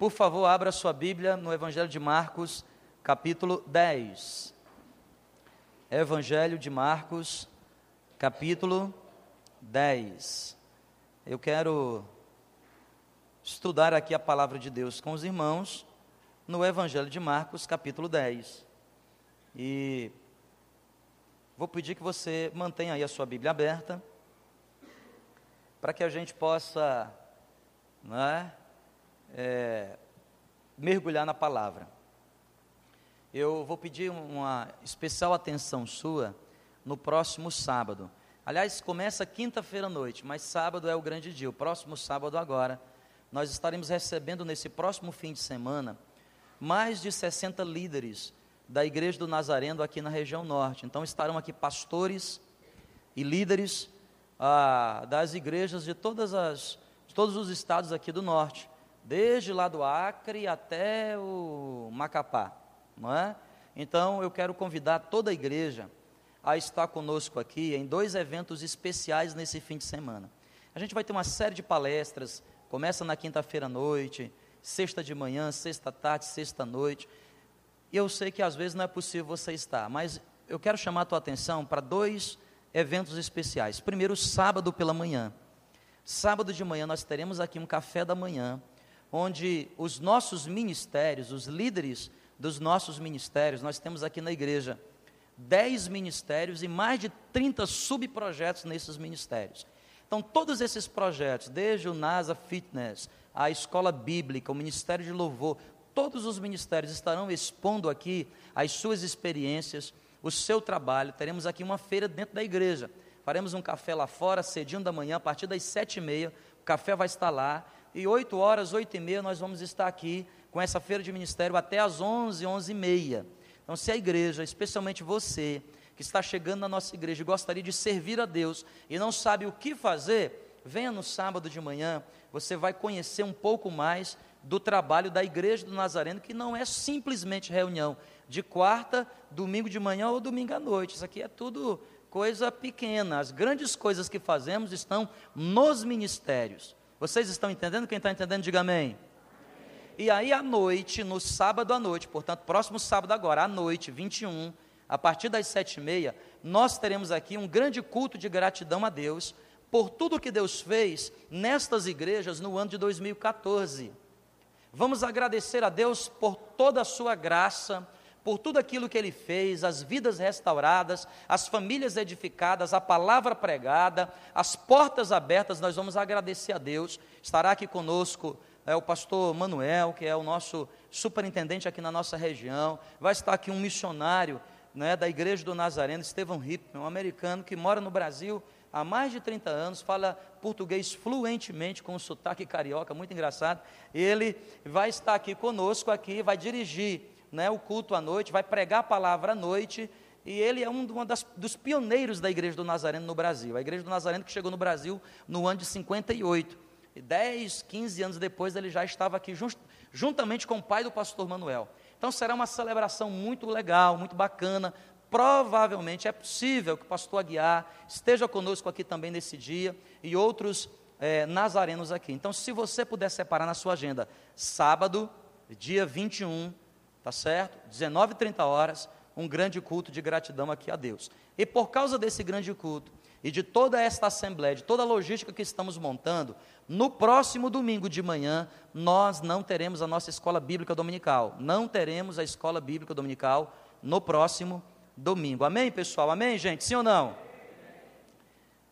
Por favor, abra sua Bíblia no Evangelho de Marcos, capítulo 10. Evangelho de Marcos, capítulo 10. Eu quero estudar aqui a palavra de Deus com os irmãos no Evangelho de Marcos, capítulo 10. E vou pedir que você mantenha aí a sua Bíblia aberta, para que a gente possa né, é, mergulhar na palavra. Eu vou pedir uma especial atenção sua no próximo sábado. Aliás, começa quinta-feira à noite, mas sábado é o grande dia. O próximo sábado agora, nós estaremos recebendo nesse próximo fim de semana mais de 60 líderes da Igreja do Nazareno aqui na região norte. Então estarão aqui pastores e líderes ah, das igrejas de todas as de todos os estados aqui do norte, desde lá do Acre até o Macapá, não é? Então eu quero convidar toda a igreja a estar conosco aqui em dois eventos especiais nesse fim de semana. A gente vai ter uma série de palestras, começa na quinta-feira à noite, sexta de manhã, sexta tarde, sexta noite. E eu sei que às vezes não é possível você estar, mas eu quero chamar a tua atenção para dois eventos especiais. Primeiro, sábado pela manhã. Sábado de manhã nós teremos aqui um café da manhã, onde os nossos ministérios, os líderes dos nossos ministérios, nós temos aqui na igreja 10 ministérios e mais de 30 subprojetos nesses ministérios. Então, todos esses projetos, desde o NASA Fitness, a Escola Bíblica, o Ministério de Louvor, todos os ministérios estarão expondo aqui as suas experiências, o seu trabalho. Teremos aqui uma feira dentro da igreja faremos um café lá fora, cedinho da manhã, a partir das sete e meia, o café vai estar lá, e oito horas, oito e meia, nós vamos estar aqui com essa feira de ministério até às onze, onze e meia. Então, se a igreja, especialmente você, que está chegando na nossa igreja e gostaria de servir a Deus e não sabe o que fazer, venha no sábado de manhã, você vai conhecer um pouco mais do trabalho da Igreja do Nazareno, que não é simplesmente reunião de quarta, domingo de manhã ou domingo à noite. Isso aqui é tudo coisa pequena. As grandes coisas que fazemos estão nos ministérios. Vocês estão entendendo? Quem está entendendo, diga amém. E aí, à noite, no sábado à noite, portanto, próximo sábado agora, à noite, 21, a partir das sete e meia, nós teremos aqui um grande culto de gratidão a Deus por tudo que Deus fez nestas igrejas no ano de 2014. Vamos agradecer a Deus por toda a sua graça, por tudo aquilo que ele fez, as vidas restauradas, as famílias edificadas, a palavra pregada, as portas abertas, nós vamos agradecer a Deus. Estará aqui conosco é, o pastor Manuel, que é o nosso superintendente aqui na nossa região. Vai estar aqui um missionário né, da Igreja do Nazareno, Stephen Hippman, um americano que mora no Brasil há mais de 30 anos, fala português fluentemente, com um sotaque carioca, muito engraçado. Ele vai estar aqui conosco, aqui, vai dirigir né, o culto à noite, vai pregar a palavra à noite, e ele é um das, dos pioneiros da Igreja do Nazareno no Brasil. A Igreja do Nazareno que chegou no Brasil no ano de 58. E 10, 15 anos depois ele já estava aqui just, juntamente com o pai do pastor Manuel. Então será uma celebração muito legal, muito bacana. Provavelmente é possível que o pastor Aguiar esteja conosco aqui também nesse dia e outros é, nazarenos aqui. Então, se você puder separar na sua agenda, sábado, dia 21, tá certo? 19 30 horas, um grande culto de gratidão aqui a Deus. E por causa desse grande culto e de toda esta assembleia, de toda a logística que estamos montando, no próximo domingo de manhã nós não teremos a nossa escola bíblica dominical. Não teremos a escola bíblica dominical no próximo domingo. Amém, pessoal? Amém, gente? Sim ou não?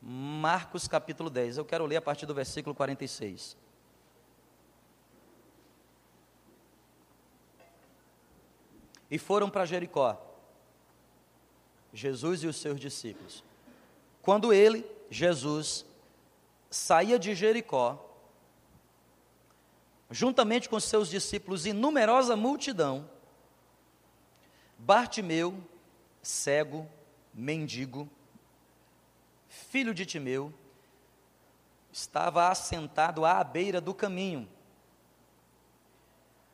Marcos capítulo 10. Eu quero ler a partir do versículo 46. E foram para Jericó. Jesus e os seus discípulos. Quando ele, Jesus, saía de Jericó, juntamente com seus discípulos e numerosa multidão, Bartimeu, cego, mendigo, filho de Timeu, estava assentado à beira do caminho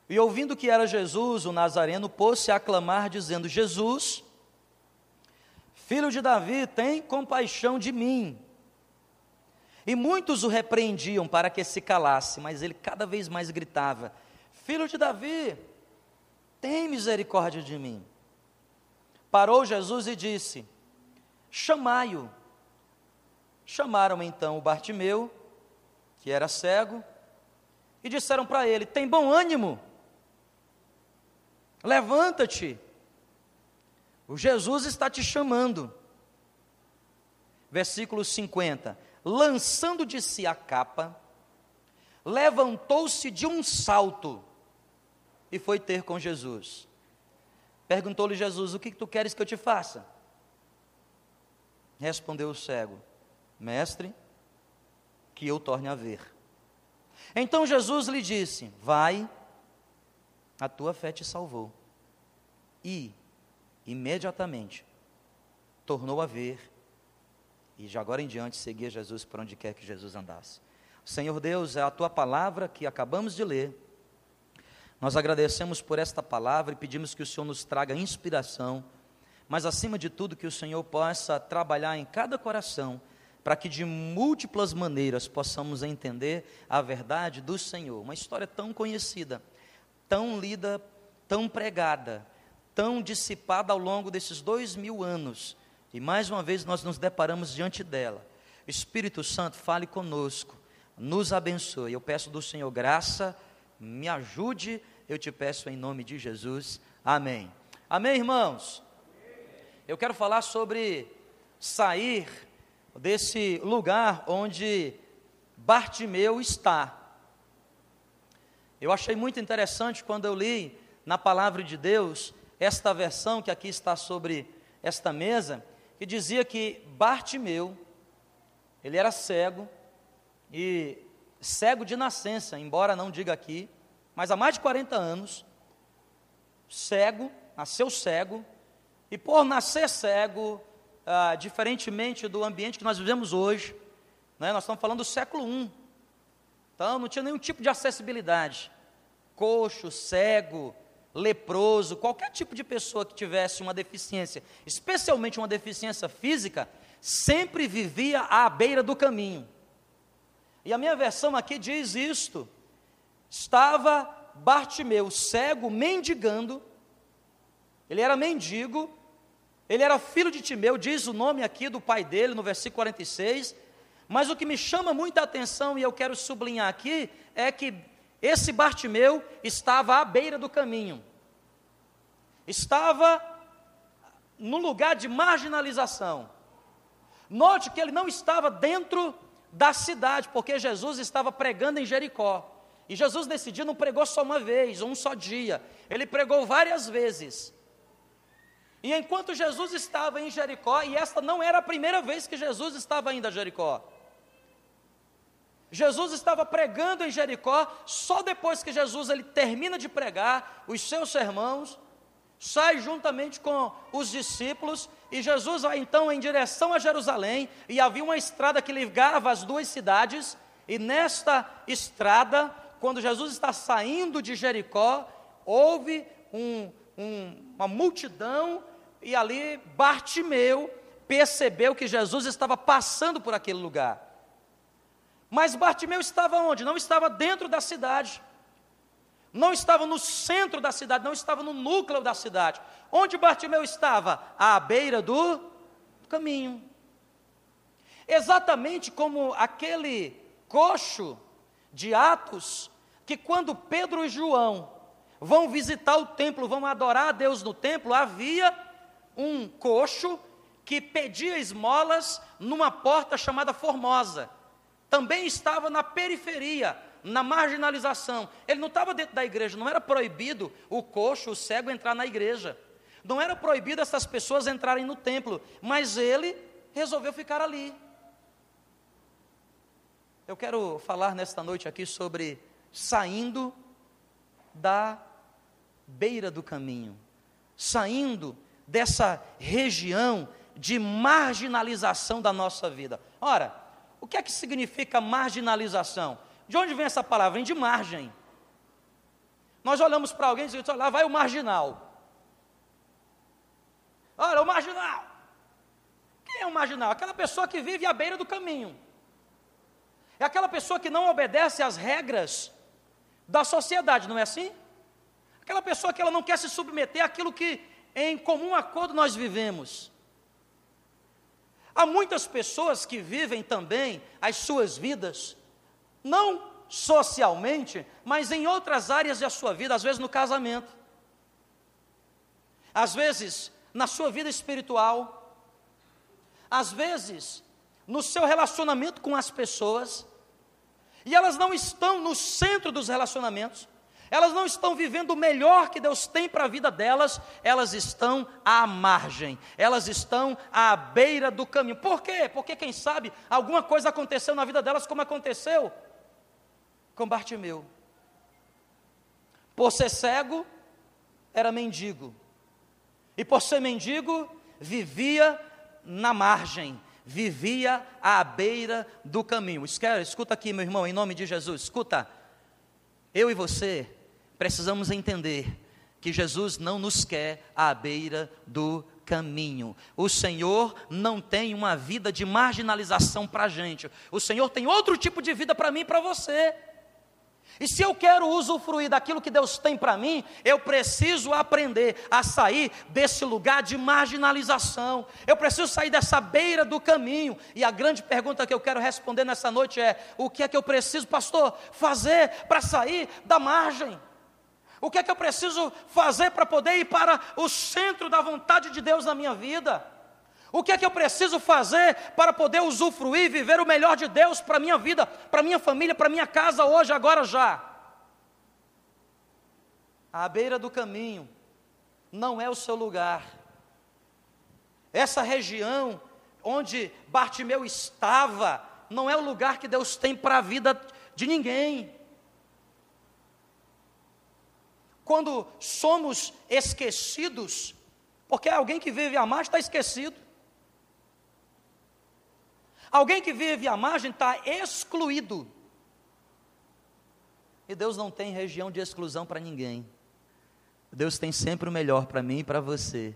e ouvindo que era Jesus, o Nazareno, pôs-se a clamar, dizendo: Jesus, filho de Davi, tem compaixão de mim. E muitos o repreendiam para que se calasse, mas ele cada vez mais gritava: filho de Davi, tem misericórdia de mim. Parou Jesus e disse: Chamai-o. Chamaram então o Bartimeu, que era cego, e disseram para ele: Tem bom ânimo, levanta-te, o Jesus está te chamando. Versículo 50: Lançando de si a capa, levantou-se de um salto e foi ter com Jesus. Perguntou-lhe Jesus: O que tu queres que eu te faça? Respondeu o cego: Mestre, que eu torne a ver. Então Jesus lhe disse: Vai, a tua fé te salvou. E, imediatamente, tornou a ver, e de agora em diante seguia Jesus por onde quer que Jesus andasse. Senhor Deus, é a tua palavra que acabamos de ler. Nós agradecemos por esta palavra e pedimos que o Senhor nos traga inspiração, mas acima de tudo que o Senhor possa trabalhar em cada coração para que de múltiplas maneiras possamos entender a verdade do Senhor. Uma história tão conhecida, tão lida, tão pregada, tão dissipada ao longo desses dois mil anos, e mais uma vez nós nos deparamos diante dela. Espírito Santo, fale conosco, nos abençoe. Eu peço do Senhor graça, me ajude, eu te peço em nome de Jesus. Amém. Amém, irmãos? Eu quero falar sobre sair desse lugar onde Bartimeu está. Eu achei muito interessante quando eu li na palavra de Deus esta versão que aqui está sobre esta mesa, que dizia que Bartimeu, ele era cego e cego de nascença, embora não diga aqui, mas há mais de 40 anos, cego, nasceu cego, e por nascer cego, ah, diferentemente do ambiente que nós vivemos hoje, né, nós estamos falando do século I, então não tinha nenhum tipo de acessibilidade. Coxo, cego, leproso, qualquer tipo de pessoa que tivesse uma deficiência, especialmente uma deficiência física, sempre vivia à beira do caminho. E a minha versão aqui diz isto: estava Bartimeu cego, mendigando, ele era mendigo, ele era filho de Timeu, diz o nome aqui do pai dele no versículo 46. Mas o que me chama muita atenção e eu quero sublinhar aqui é que esse Bartimeu estava à beira do caminho. Estava no lugar de marginalização. Note que ele não estava dentro da cidade, porque Jesus estava pregando em Jericó. E Jesus nesse dia não pregou só uma vez, ou um só dia. Ele pregou várias vezes. E enquanto Jesus estava em Jericó, e esta não era a primeira vez que Jesus estava indo a Jericó. Jesus estava pregando em Jericó, só depois que Jesus ele termina de pregar os seus sermãos, sai juntamente com os discípulos, e Jesus vai então em direção a Jerusalém, e havia uma estrada que ligava as duas cidades, e nesta estrada, quando Jesus está saindo de Jericó, houve um, um, uma multidão e ali Bartimeu percebeu que Jesus estava passando por aquele lugar. Mas Bartimeu estava onde? Não estava dentro da cidade. Não estava no centro da cidade, não estava no núcleo da cidade. Onde Bartimeu estava? À beira do caminho. Exatamente como aquele coxo de Atos, que quando Pedro e João vão visitar o templo, vão adorar a Deus no templo, havia um coxo que pedia esmolas numa porta chamada Formosa. Também estava na periferia, na marginalização. Ele não estava dentro da igreja, não era proibido o coxo, o cego entrar na igreja. Não era proibido essas pessoas entrarem no templo, mas ele resolveu ficar ali. Eu quero falar nesta noite aqui sobre saindo da beira do caminho, saindo dessa região de marginalização da nossa vida. Ora, o que é que significa marginalização? De onde vem essa palavra? Vem de margem. Nós olhamos para alguém e dizemos, lá vai o marginal. Olha, o marginal. Quem é o marginal? Aquela pessoa que vive à beira do caminho. É aquela pessoa que não obedece às regras da sociedade, não é assim? Aquela pessoa que ela não quer se submeter àquilo que em comum acordo nós vivemos. Há muitas pessoas que vivem também as suas vidas, não socialmente, mas em outras áreas da sua vida, às vezes no casamento, às vezes na sua vida espiritual, às vezes no seu relacionamento com as pessoas, e elas não estão no centro dos relacionamentos, elas não estão vivendo o melhor que Deus tem para a vida delas, elas estão à margem, elas estão à beira do caminho. Por quê? Porque, quem sabe, alguma coisa aconteceu na vida delas, como aconteceu com Bartimeu. Por ser cego, era mendigo, e por ser mendigo, vivia na margem, vivia à beira do caminho. Escuta aqui, meu irmão, em nome de Jesus, escuta. Eu e você precisamos entender que Jesus não nos quer à beira do caminho. O Senhor não tem uma vida de marginalização para a gente. O Senhor tem outro tipo de vida para mim e para você. E se eu quero usufruir daquilo que Deus tem para mim, eu preciso aprender a sair desse lugar de marginalização. Eu preciso sair dessa beira do caminho. E a grande pergunta que eu quero responder nessa noite é: o que é que eu preciso, pastor, fazer para sair da margem? O que é que eu preciso fazer para poder ir para o centro da vontade de Deus na minha vida? O que é que eu preciso fazer para poder usufruir, viver o melhor de Deus para a minha vida, para a minha família, para a minha casa hoje, agora já? À beira do caminho não é o seu lugar. Essa região onde Bartimeu estava não é o lugar que Deus tem para a vida de ninguém. Quando somos esquecidos, porque alguém que vive à margem está esquecido. Alguém que vive à margem está excluído. E Deus não tem região de exclusão para ninguém. Deus tem sempre o melhor para mim e para você.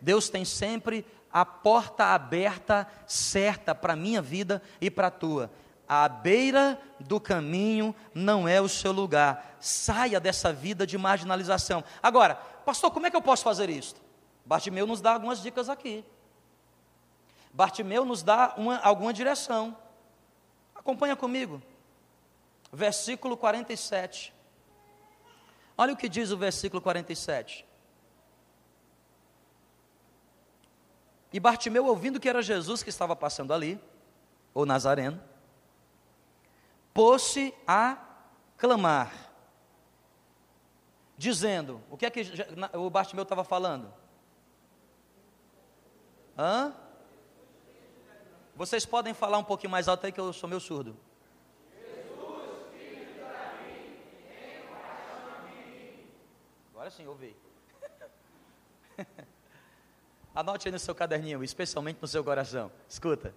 Deus tem sempre a porta aberta certa para a minha vida e para a tua à beira do caminho não é o seu lugar. Saia dessa vida de marginalização. Agora, pastor, como é que eu posso fazer isso? Bartimeu nos dá algumas dicas aqui. Bartimeu nos dá uma, alguma direção. Acompanha comigo. Versículo 47. Olha o que diz o versículo 47. E Bartimeu, ouvindo que era Jesus que estava passando ali, ou Nazareno, pôs-se a clamar, dizendo: o que é que o Bartimeu estava falando? Hã? Vocês podem falar um pouquinho mais alto aí que eu sou meu surdo. Agora sim, ouvi. Anote aí no seu caderninho, especialmente no seu coração. Escuta,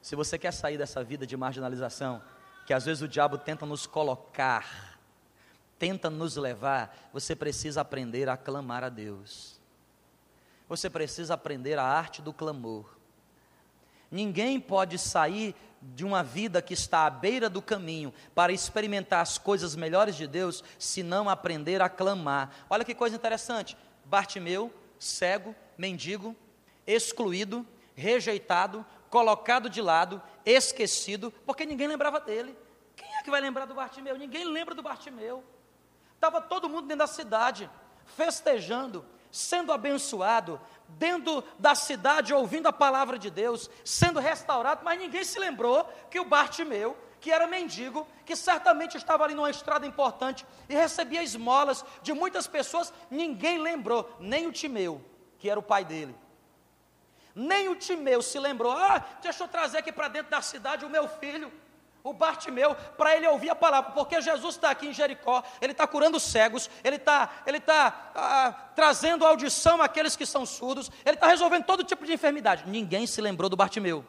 se você quer sair dessa vida de marginalização, que às vezes o diabo tenta nos colocar, tenta nos levar, você precisa aprender a clamar a Deus. Você precisa aprender a arte do clamor. Ninguém pode sair de uma vida que está à beira do caminho para experimentar as coisas melhores de Deus se não aprender a clamar. Olha que coisa interessante. Bartimeu, cego, mendigo, excluído, rejeitado, colocado de lado, esquecido, porque ninguém lembrava dele. Quem é que vai lembrar do Bartimeu? Ninguém lembra do Bartimeu. Estava todo mundo dentro da cidade, festejando, sendo abençoado, dentro da cidade ouvindo a palavra de Deus, sendo restaurado, mas ninguém se lembrou que o Bartimeu, que era mendigo, que certamente estava ali numa estrada importante e recebia esmolas de muitas pessoas, ninguém lembrou, nem o Timeu, que era o pai dele. Nem o Timeu se lembrou, ah, deixa eu trazer aqui para dentro da cidade o meu filho, o Bartimeu, para ele ouvir a palavra, porque Jesus está aqui em Jericó, ele está curando cegos, ele está ele tá, ah, trazendo audição àqueles que são surdos, ele está resolvendo todo tipo de enfermidade. Ninguém se lembrou do Bartimeu.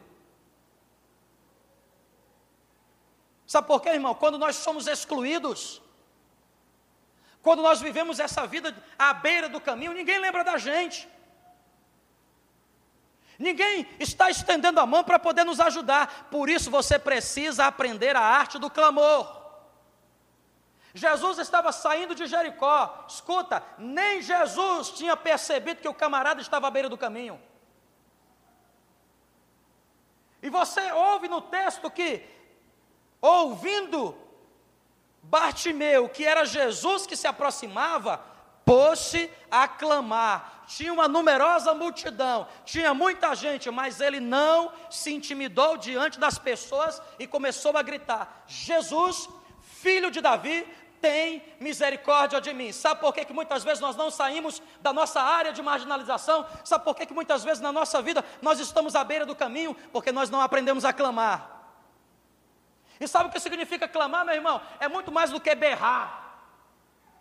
Sabe por quê, irmão? Quando nós somos excluídos, quando nós vivemos essa vida à beira do caminho, ninguém lembra da gente. Ninguém está estendendo a mão para poder nos ajudar. Por isso você precisa aprender a arte do clamor. Jesus estava saindo de Jericó. Escuta, nem Jesus tinha percebido que o camarada estava à beira do caminho. E você ouve no texto que, ouvindo Bartimeu, que era Jesus que se aproximava, pôs-se a clamar. Tinha uma numerosa multidão, tinha muita gente, mas ele não se intimidou diante das pessoas e começou a gritar: Jesus, filho de Davi, tem misericórdia de mim. Sabe por que, que muitas vezes nós não saímos da nossa área de marginalização? Sabe por que, que muitas vezes na nossa vida nós estamos à beira do caminho? Porque nós não aprendemos a clamar. E sabe o que significa clamar, meu irmão? É muito mais do que berrar.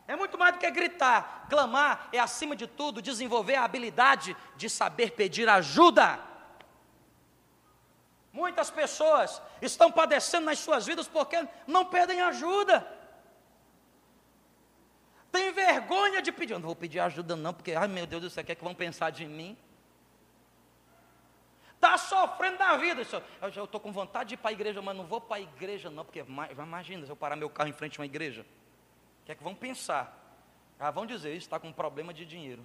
É muito mais do que gritar. Clamar é, acima de tudo, desenvolver a habilidade de saber pedir ajuda. Muitas pessoas estão padecendo nas suas vidas porque não pedem ajuda. Tem vergonha de pedir. Eu não vou pedir ajuda, não, porque, ai meu Deus do céu, o que é que vão pensar de mim? Está sofrendo da vida. Eu estou com vontade de ir para a igreja, mas não vou para a igreja, não, porque imagina se eu parar meu carro em frente a uma igreja. O que é que vão pensar? Ah, vão dizer, está com um problema de dinheiro.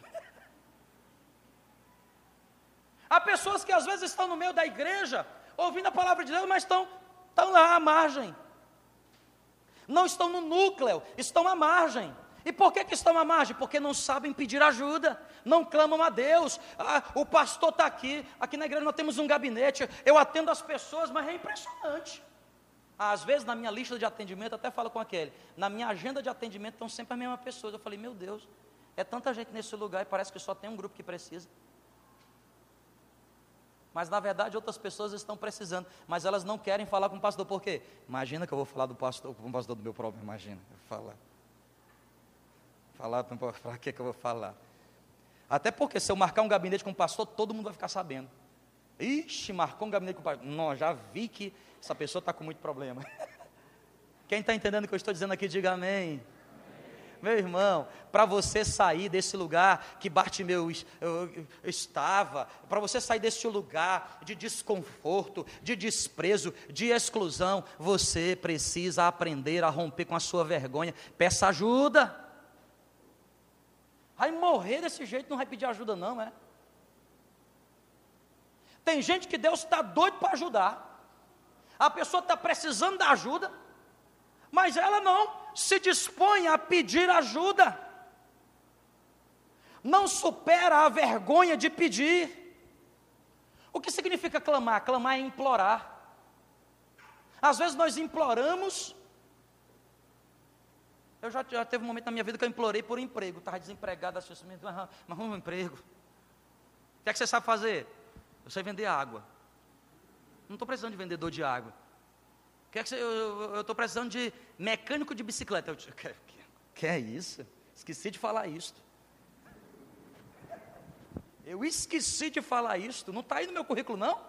Há pessoas que às vezes estão no meio da igreja, ouvindo a palavra de Deus, mas estão, estão lá à margem. Não estão no núcleo, estão à margem. E por que, que estão à margem? Porque não sabem pedir ajuda, não clamam a Deus. Ah, o pastor está aqui, aqui na igreja nós temos um gabinete, eu atendo as pessoas, mas é impressionante. Às vezes na minha lista de atendimento, até falo com aquele, na minha agenda de atendimento estão sempre as mesmas pessoas. Eu falei, meu Deus, é tanta gente nesse lugar e parece que só tem um grupo que precisa. Mas na verdade outras pessoas estão precisando, mas elas não querem falar com o pastor, por quê? Imagina que eu vou falar do pastor, com o pastor do meu problema, imagina, eu falar. Falar, para que, que eu vou falar? Até porque se eu marcar um gabinete com o pastor, todo mundo vai ficar sabendo. Ixi, marcou um gabinete com o pastor. Não, já vi que essa pessoa está com muito problema. Quem está entendendo o que eu estou dizendo aqui, diga amém. Meu irmão, para você sair desse lugar que Bartimeu estava, para você sair desse lugar de desconforto, de desprezo, de exclusão, você precisa aprender a romper com a sua vergonha. Peça ajuda. Vai morrer desse jeito, não vai pedir ajuda, não, é? Tem gente que Deus está doido para ajudar. A pessoa está precisando da ajuda, mas ela não se dispõe a pedir ajuda. Não supera a vergonha de pedir. O que significa clamar? Clamar é implorar. Às vezes nós imploramos eu já, já teve um momento na minha vida que eu implorei por um emprego. Estava desempregado, assim, mas, mas um emprego. O que é que você sabe fazer? Eu sei vender água. Não estou precisando de vendedor de água. O que eu estou precisando de mecânico de bicicleta. Eu, que, que é isso? Esqueci de falar isso. Eu esqueci de falar isso. Não está aí no meu currículo, não?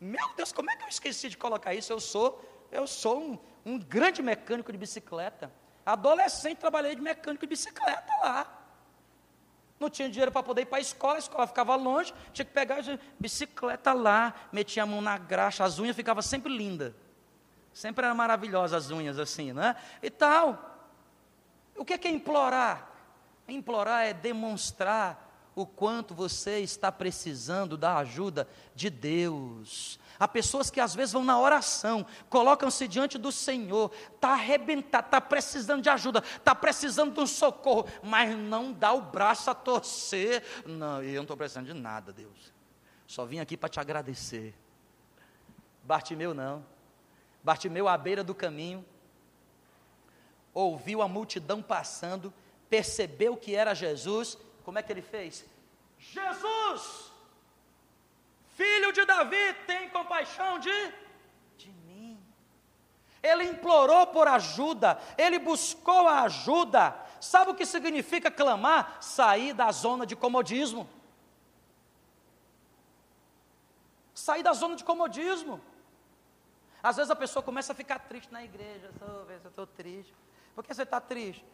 Meu Deus, como é que eu esqueci de colocar isso? Eu sou, eu sou um, um grande mecânico de bicicleta. Adolescente, trabalhei de mecânico de bicicleta lá. Não tinha dinheiro para poder ir para a escola, a escola ficava longe, tinha que pegar a bicicleta lá, metia a mão na graxa, as unhas ficavam sempre lindas. Sempre eram maravilhosas as unhas assim, né? E tal. O que é, que é implorar? Implorar é demonstrar o quanto você está precisando da ajuda de Deus. Há pessoas que às vezes vão na oração, colocam-se diante do Senhor, está arrebentado, está precisando de ajuda, está precisando de um socorro, mas não dá o braço a torcer. Não, eu não estou precisando de nada, Deus. Só vim aqui para te agradecer. Bartimeu não. Bartimeu à beira do caminho, ouviu a multidão passando, percebeu que era Jesus. Como é que ele fez? Jesus! Filho de Davi, tem compaixão de, de mim. Ele implorou por ajuda, ele buscou a ajuda. Sabe o que significa clamar? Sair da zona de comodismo. Sair da zona de comodismo. Às vezes a pessoa começa a ficar triste na igreja. Eu estou triste. Por que você está triste?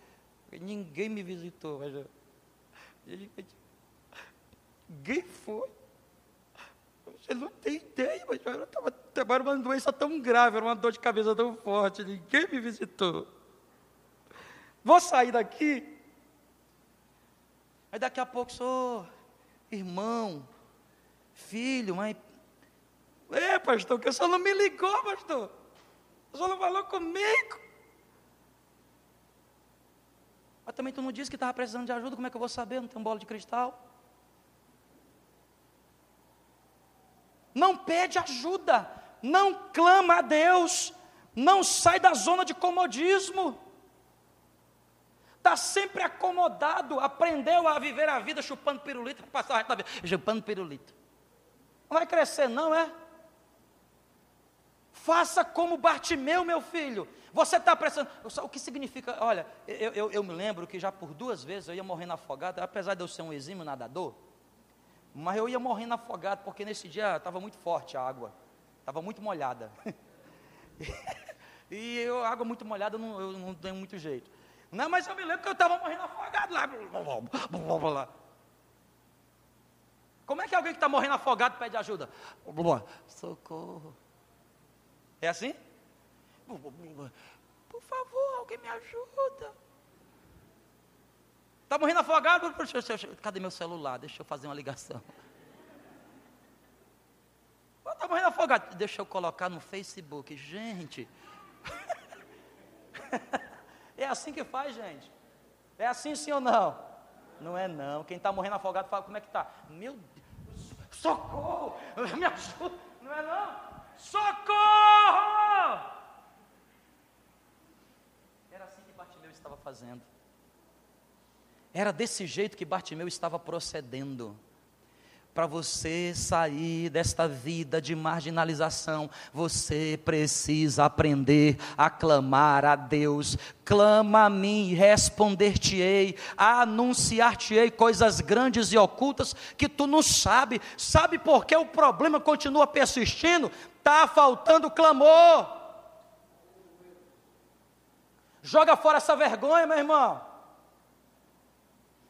Porque ninguém me visitou. Ninguém foi. Você não tem ideia, mas eu estava uma doença tão grave, era uma dor de cabeça tão forte, ninguém me visitou. Vou sair daqui. Aí daqui a pouco sou irmão, filho, mas. É, pastor, que o senhor não me ligou, pastor. O senhor não falou comigo. Mas também tu não disse que estava precisando de ajuda, como é que eu vou saber? Não tem um bola de cristal. Não pede ajuda, não clama a Deus, não sai da zona de comodismo. Está sempre acomodado, aprendeu a viver a vida chupando pirulito, passar a vida, chupando pirulito. Não vai crescer, não é? Faça como Bartimeu, meu filho. Você está precisando. O que significa? Olha, eu, eu, eu, me lembro que já por duas vezes eu ia morrendo afogado, apesar de eu ser um exímio nadador, mas eu ia morrendo afogado, porque nesse dia estava muito forte a água, estava muito molhada. e eu, água muito molhada, eu não, eu não tenho muito jeito. Não, mas eu me lembro que eu estava morrendo afogado lá. Como é que alguém que está morrendo afogado pede ajuda? Socorro. É assim? Por favor, alguém me ajuda. Está morrendo afogado? Cadê meu celular? Deixa eu fazer uma ligação. Está morrendo afogado? Deixa eu colocar no Facebook. Gente. é assim que faz, gente. É assim sim ou não? Não é não. Quem está morrendo afogado fala como é que está. Meu Deus, socorro! Me ajuda. Não é não? Socorro! Era assim que Bartimeu estava fazendo. Era desse jeito que Bartimeu estava procedendo. Para você sair desta vida de marginalização, você precisa aprender a clamar a Deus. Clama a mim e responder-te-ei, anunciar-te-ei coisas grandes e ocultas que tu não sabe. Sabe por que o problema continua persistindo? Está faltando clamor. Joga fora essa vergonha, meu irmão.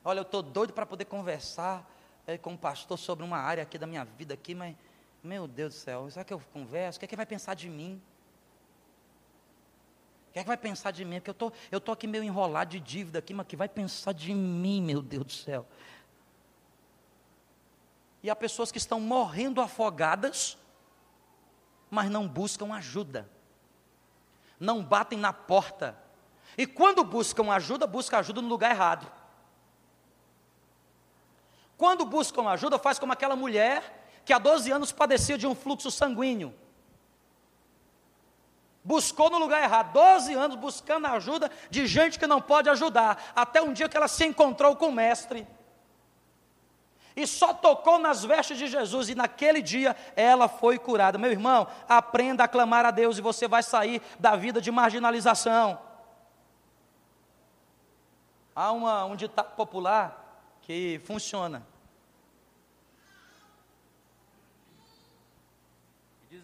Olha, eu estou doido para poder conversar é, com o pastor sobre uma área aqui da minha vida aqui, mas, meu Deus do céu, será que eu converso? O que é que vai pensar de mim? O que é que vai pensar de mim? Porque eu tô, estou tô aqui meio enrolado de dívida aqui, mas que vai pensar de mim, meu Deus do céu? E há pessoas que estão morrendo afogadas, mas não buscam ajuda, não batem na porta, e quando buscam ajuda, buscam ajuda no lugar errado. Quando buscam ajuda, faz como aquela mulher que há 12 anos padecia de um fluxo sanguíneo. Buscou no lugar errado, 12 anos buscando ajuda de gente que não pode ajudar, até um dia que ela se encontrou com o Mestre e só tocou nas vestes de Jesus, e naquele dia ela foi curada. Meu irmão, aprenda a clamar a Deus e você vai sair da vida de marginalização. Há uma, um ditado popular que funciona.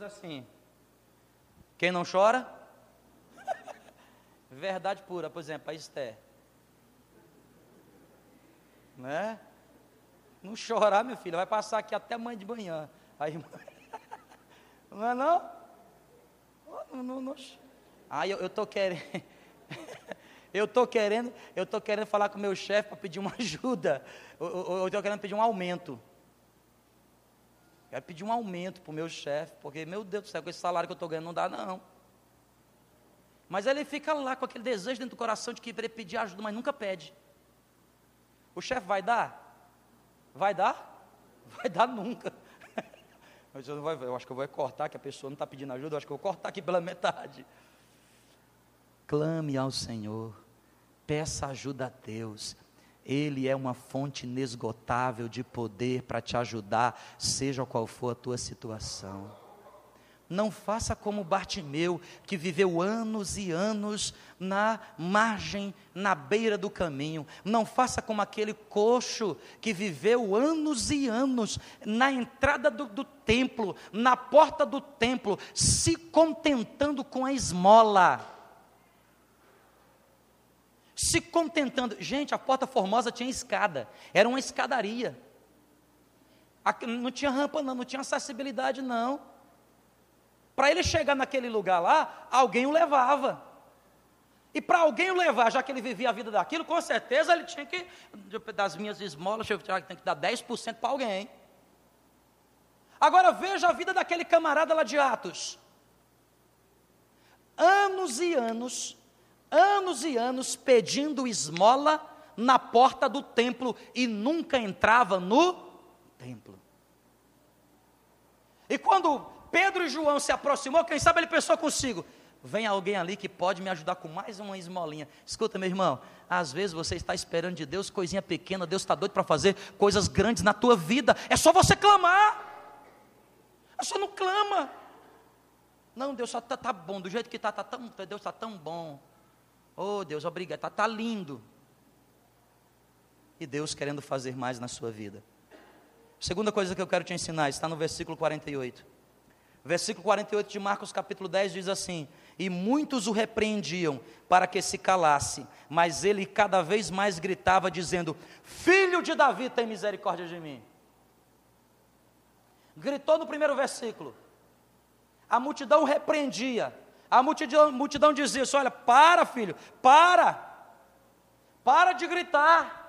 Diz assim: quem não chora, verdade pura, por exemplo, a Esther. Né? Não chorar, meu filho, vai passar aqui até amanhã de manhã. Aí, não é não? Não, não, não. Ah, eu estou querendo. eu estou querendo, eu estou querendo falar com o meu chefe para pedir uma ajuda. Eu estou querendo pedir um aumento. Quero pedir um aumento para o meu chefe, porque, meu Deus do céu, com esse salário que eu estou ganhando não dá, não. Mas ele fica lá com aquele desejo dentro do coração de querer pedir ajuda, mas nunca pede. O chefe vai dar? Vai dar? Vai dar nunca. Eu, acho que eu vou cortar, que a pessoa não está pedindo ajuda, eu acho que eu vou cortar aqui pela metade. Clame ao Senhor, peça ajuda a Deus. Ele é uma fonte inesgotável de poder para te ajudar, seja qual for a tua situação. Não faça como Bartimeu, que viveu anos e anos na margem, na beira do caminho. Não faça como aquele coxo que viveu anos e anos na entrada do, do templo, na porta do templo, se contentando com a esmola. Se contentando. Gente, a porta formosa tinha escada, era uma escadaria. Não tinha rampa, não, não tinha acessibilidade, não. Para ele chegar naquele lugar lá, alguém o levava. E para alguém o levar, já que ele vivia a vida daquilo, com certeza ele tinha que, das minhas esmolas, eu tem que dar 10% para alguém. Agora veja a vida daquele camarada lá de Atos. Anos e anos, anos e anos pedindo esmola na porta do templo e nunca entrava no templo. E quando Pedro e João se aproximou, quem sabe ele pensou consigo: vem alguém ali que pode me ajudar com mais uma esmolinha. Escuta, meu irmão, às vezes você está esperando de Deus coisinha pequena, Deus está doido para fazer coisas grandes na tua vida. É só você clamar. Você não clama. Não, Deus está tá bom, do jeito que está, tá tão, Deus está tão bom. Oh, Deus, obrigado, está tá lindo. E Deus querendo fazer mais na sua vida. Segunda coisa que eu quero te ensinar está no versículo 48. Versículo 48 de Marcos capítulo 10 diz assim: E muitos o repreendiam para que se calasse, mas ele cada vez mais gritava, dizendo: Filho de Davi, tem misericórdia de mim. Gritou no primeiro versículo. A multidão repreendia. A multidão, multidão dizia assim: Olha, para, filho, para. Para de gritar.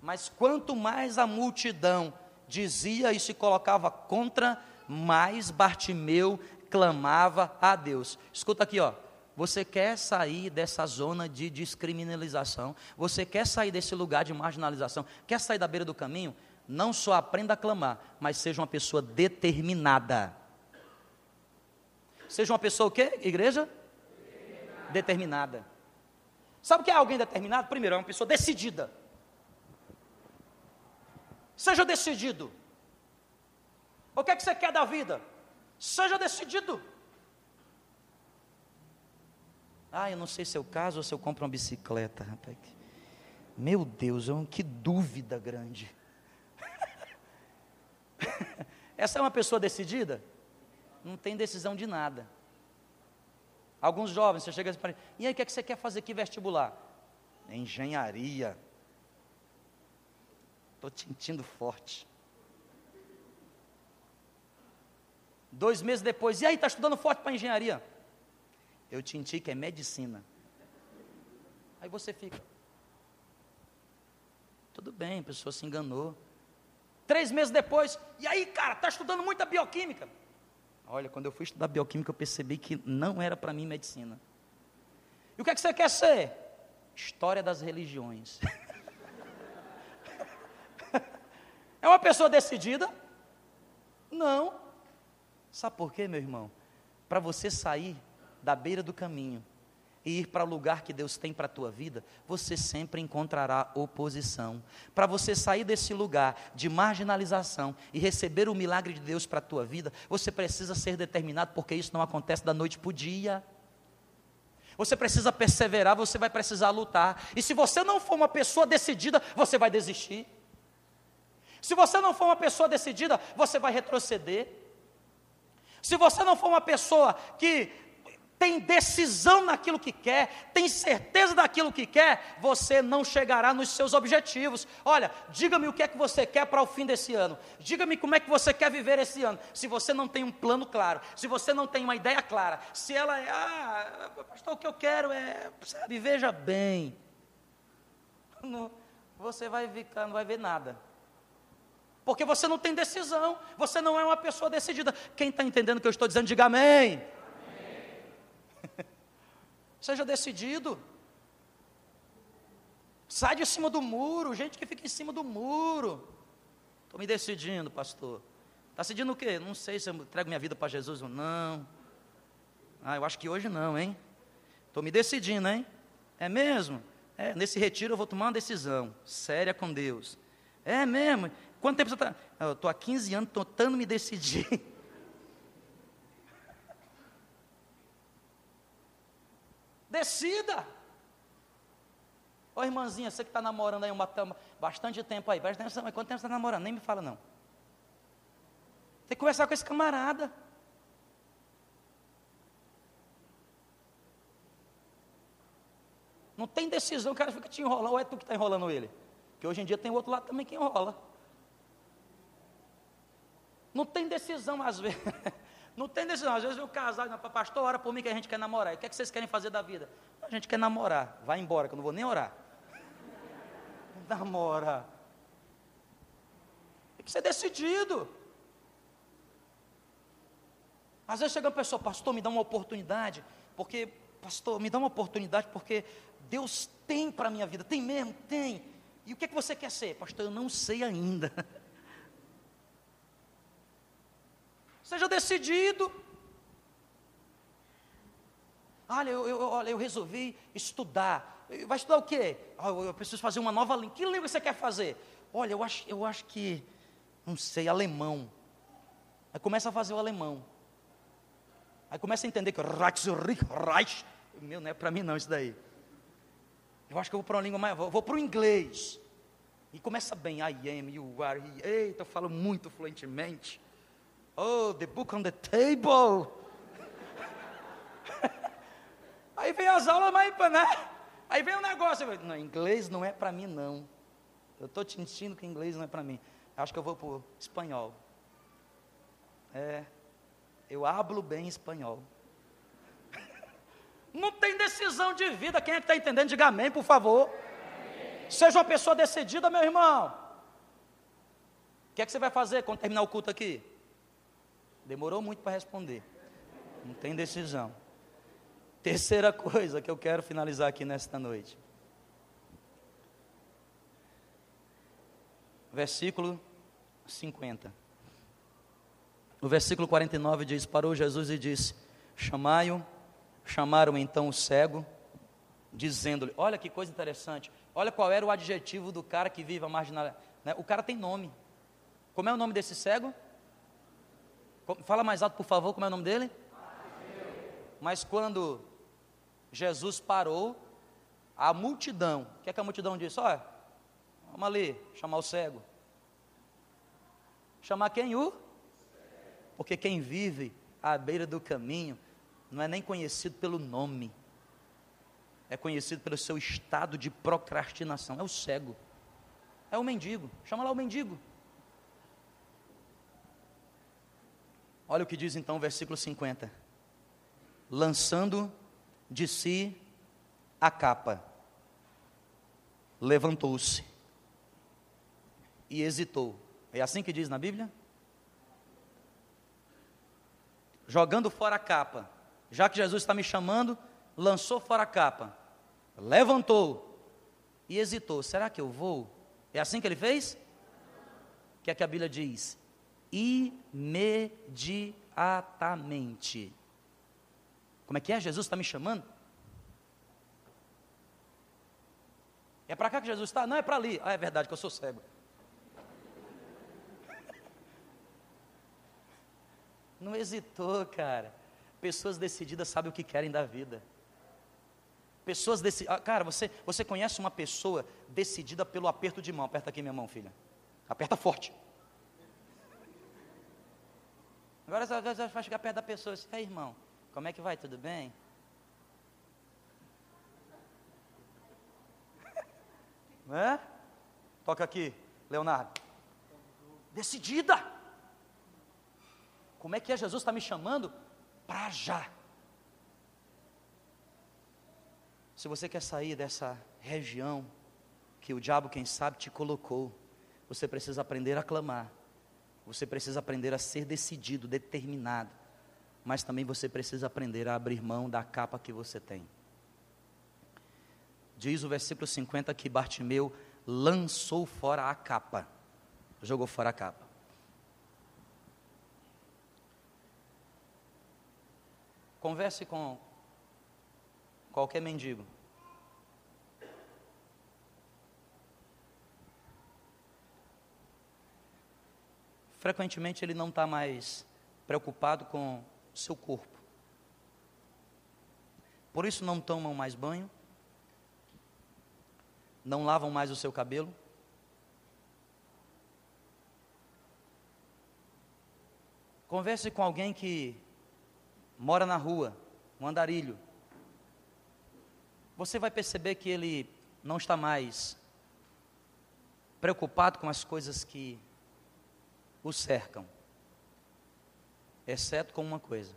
Mas quanto mais a multidão dizia e se colocava contra mais Bartimeu clamava a Deus. Escuta aqui, ó. Você quer sair dessa zona de descriminalização? Você quer sair desse lugar de marginalização? Quer sair da beira do caminho? Não só aprenda a clamar, mas seja uma pessoa determinada. Seja uma pessoa o quê, igreja? Determinada. determinada. Sabe o que é alguém determinado? Primeiro, é uma pessoa decidida. Seja decidido. O que é que você quer da vida? Seja decidido. Ah, eu não sei se é o caso ou se eu compro uma bicicleta, rapaz. Meu Deus, que dúvida grande. Essa é uma pessoa decidida? Não tem decisão de nada. Alguns jovens, você chega e fala, e aí, o que, é que você quer fazer aqui vestibular? Engenharia. Estou sentindo forte. Dois meses depois, e aí, está estudando forte para engenharia? Eu te que é medicina. Aí você fica. Tudo bem, a pessoa se enganou. Três meses depois, e aí, cara, está estudando muita bioquímica. Olha, quando eu fui estudar bioquímica, eu percebi que não era para mim medicina. E o que é que você quer ser? História das religiões. é uma pessoa decidida? Não. Sabe por quê, meu irmão? Para você sair da beira do caminho e ir para o lugar que Deus tem para a tua vida, você sempre encontrará oposição. Para você sair desse lugar de marginalização e receber o milagre de Deus para a tua vida, você precisa ser determinado, porque isso não acontece da noite para o dia. Você precisa perseverar, você vai precisar lutar. E se você não for uma pessoa decidida, você vai desistir. Se você não for uma pessoa decidida, você vai retroceder. Se você não for uma pessoa que tem decisão naquilo que quer, tem certeza daquilo que quer, você não chegará nos seus objetivos. Olha, diga-me o que é que você quer para o fim desse ano. Diga-me como é que você quer viver esse ano. Se você não tem um plano claro, se você não tem uma ideia clara, se ela é, ah, pastor, o que eu quero é, sabe, veja bem. Não, você vai ficar, não vai ver nada. Porque você não tem decisão, você não é uma pessoa decidida. Quem está entendendo o que eu estou dizendo, diga amém. Seja decidido. Sai de cima do muro, gente que fica em cima do muro. Estou me decidindo, pastor. Está decidindo o quê? Não sei se eu entrego minha vida para Jesus ou não. Ah, eu acho que hoje não, hein? Estou me decidindo, hein? É mesmo? É, nesse retiro eu vou tomar uma decisão séria com Deus. É mesmo? Quanto tempo você está? Eu estou há 15 anos tentando me decidir. Decida. Ô irmãzinha, você que está namorando aí uma, bastante tempo aí, presta atenção, mas quanto tempo você está namorando? Nem me fala não. Tem que conversar com esse camarada. Não tem decisão, o cara fica te enrolando, ou é tu que está enrolando ele? Porque hoje em dia tem outro lado também que enrola. Não tem decisão às vezes. Não tem decisão. Às vezes eu casar, pastor, ora por mim que a gente quer namorar. O que, é que vocês querem fazer da vida? A gente quer namorar. Vai embora, que eu não vou nem orar. Namora. Tem que ser decidido. Às vezes chega uma pessoa, pastor, me dá uma oportunidade, porque, pastor, me dá uma oportunidade, porque Deus tem para a minha vida, tem mesmo, tem. E o que é que você quer ser? Pastor, eu não sei ainda. Seja decidido. Olha, eu, eu, olha, eu resolvi estudar. Vai estudar o quê? Oh, eu preciso fazer uma nova língua. Que língua você quer fazer? Olha, eu acho, eu acho que, não sei, alemão. Aí começa a fazer o alemão. Aí começa a entender que Reich, meu, não é para mim não isso daí. Eu acho que eu vou para uma língua mais, vou, vou para o inglês. E começa bem, I am, you are, he. Eita, eu falo muito fluentemente. Oh, the book on the table. Aí vem as aulas, mas, né? Aí vem o um negócio, eu, não, inglês não é para mim não. Eu estou te sentindo que inglês não é para mim. Acho que eu vou para espanhol. É, eu hablo bem espanhol. Não tem decisão de vida. Quem é que está entendendo? Diga amém, por favor. Amém. Seja uma pessoa decidida, meu irmão. O que é que você vai fazer quando terminar o culto aqui? Demorou muito para responder. Não tem decisão. Terceira coisa que eu quero finalizar aqui nesta noite. Versículo 50. O versículo 49 diz: Parou Jesus e disse: Chamai-o. Chamaram então o cego, dizendo-lhe: Olha que coisa interessante. Olha qual era o adjetivo do cara que vive a marginal. Né? O cara tem nome. Como é o nome desse cego? Fala mais alto, por favor, como é o nome dele? Mas quando Jesus parou, a multidão, o que é que a multidão disse? Olha, vamos ali, chamar o cego. Chamar quem? O? Porque quem vive à beira do caminho não é nem conhecido pelo nome, é conhecido pelo seu estado de procrastinação. É o cego, é o mendigo. Chama lá o mendigo. Olha o que diz então o versículo 50. Lançando de si a capa, levantou-se e hesitou. É assim que diz na Bíblia? jogando fora a capa. Já que Jesus está me chamando, lançou fora a capa, levantou e hesitou: será que eu vou? É assim que ele fez? O que é que a Bíblia diz? Imediatamente. Como é que é? Jesus está me chamando? É para cá que Jesus está? Não, é para ali. Ah, é verdade que eu sou cego. Não hesitou, cara. Pessoas decididas sabem o que querem da vida. Pessoas decididas. Ah, cara, você, você conhece uma pessoa decidida pelo aperto de mão. Aperta aqui minha mão, filha. Aperta forte. Agora você vai chegar perto da pessoa e Ei, irmão, como é que vai? Tudo bem? Né? Toca aqui, Leonardo. Decidida. Como é que é? Jesus está me chamando para já. Se você quer sair dessa região que o diabo, quem sabe, te colocou, você precisa aprender a clamar. Você precisa aprender a ser decidido, determinado. Mas também você precisa aprender a abrir mão da capa que você tem. Diz o versículo 50 que Bartimeu lançou fora a capa. Jogou fora a capa. Converse com qualquer mendigo. Frequentemente ele não está mais preocupado com seu corpo. Por isso não tomam mais banho, não lavam mais o seu cabelo. Converse com alguém que mora na rua, um andarilho, você vai perceber que ele não está mais preocupado com as coisas que o cercam. exceto com uma coisa: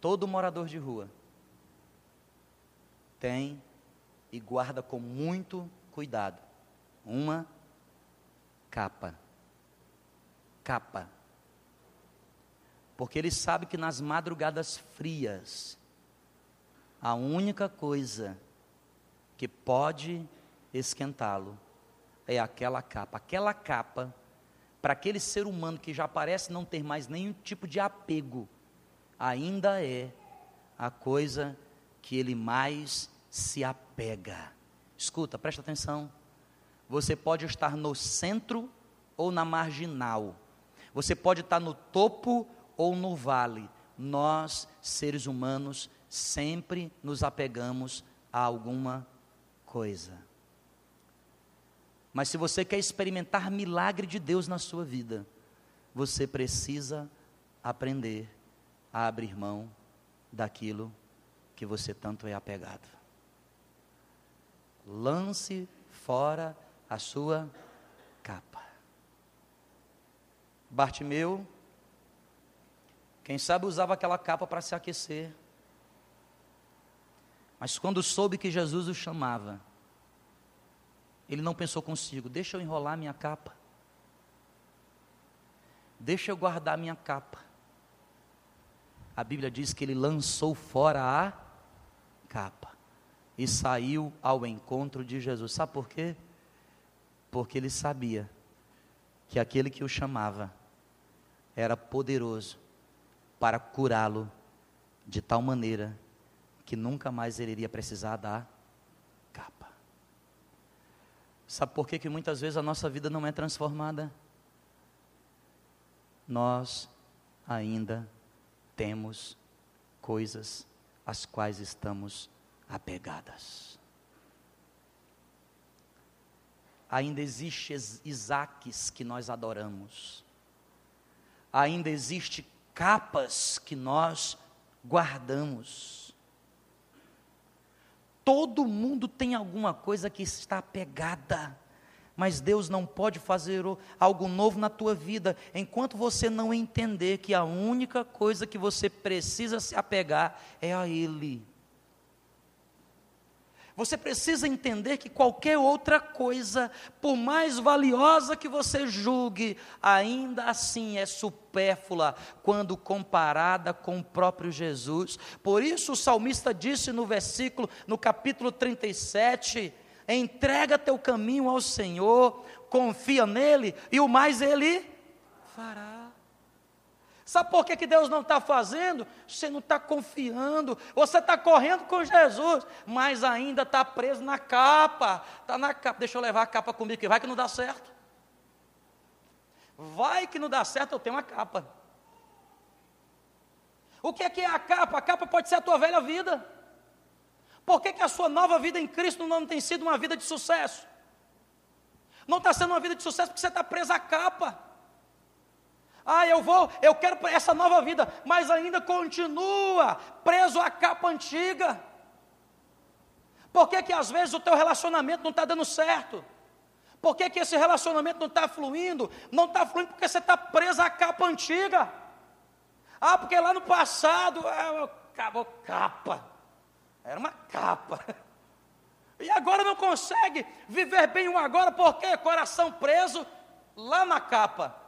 todo morador de rua tem e guarda com muito cuidado uma capa. Capa. Porque ele sabe que nas madrugadas frias, a única coisa que pode esquentá-lo é aquela capa. Aquela capa, para aquele ser humano que já parece não ter mais nenhum tipo de apego, ainda é a coisa que ele mais se apega. Escuta, presta atenção. Você pode estar no centro ou na marginal. Você pode estar no topo ou no vale. Nós, seres humanos, sempre nos apegamos a alguma coisa. Mas se você quer experimentar milagre de Deus na sua vida, você precisa aprender a abrir mão daquilo que você tanto é apegado. Lance fora a sua capa. Bartimeu, quem sabe usava aquela capa para se aquecer. Mas quando soube que Jesus o chamava, ele não pensou consigo: deixa eu enrolar minha capa, deixa eu guardar minha capa. A Bíblia diz que ele lançou fora a capa e saiu ao encontro de Jesus. Sabe por quê? Porque ele sabia que aquele que o chamava era poderoso para curá-lo de tal maneira que nunca mais ele iria precisar da capa. Sabe por que, que muitas vezes a nossa vida não é transformada? Nós ainda temos coisas às quais estamos apegadas. Ainda existe Isaques que nós adoramos. Ainda existe capas que nós guardamos. Todo mundo tem alguma coisa que está pegada, mas Deus não pode fazer algo novo na tua vida enquanto você não entender que a única coisa que você precisa se apegar é a Ele. Você precisa entender que qualquer outra coisa, por mais valiosa que você julgue, ainda assim é supérflua quando comparada com o próprio Jesus. Por isso o salmista disse no versículo, no capítulo 37, entrega teu caminho ao Senhor, confia nele e o mais ele fará. Sabe por que, que Deus não está fazendo? Você não está confiando, você está correndo com Jesus, mas ainda está preso na capa. Está na capa. Deixa eu levar a capa comigo, que vai que não dá certo. Vai que não dá certo, eu tenho uma capa. O que é, que é a capa? A capa pode ser a tua velha vida. Por que, que a sua nova vida em Cristo não tem sido uma vida de sucesso? Não está sendo uma vida de sucesso porque você está preso à capa. Ah, eu vou, eu quero essa nova vida, mas ainda continua preso à capa antiga. Por que, que às vezes o teu relacionamento não está dando certo? Por que, que esse relacionamento não está fluindo? Não está fluindo porque você está preso à capa antiga. Ah, porque lá no passado, acabou é, capa. Era uma capa. E agora não consegue viver bem o agora, porque coração preso lá na capa.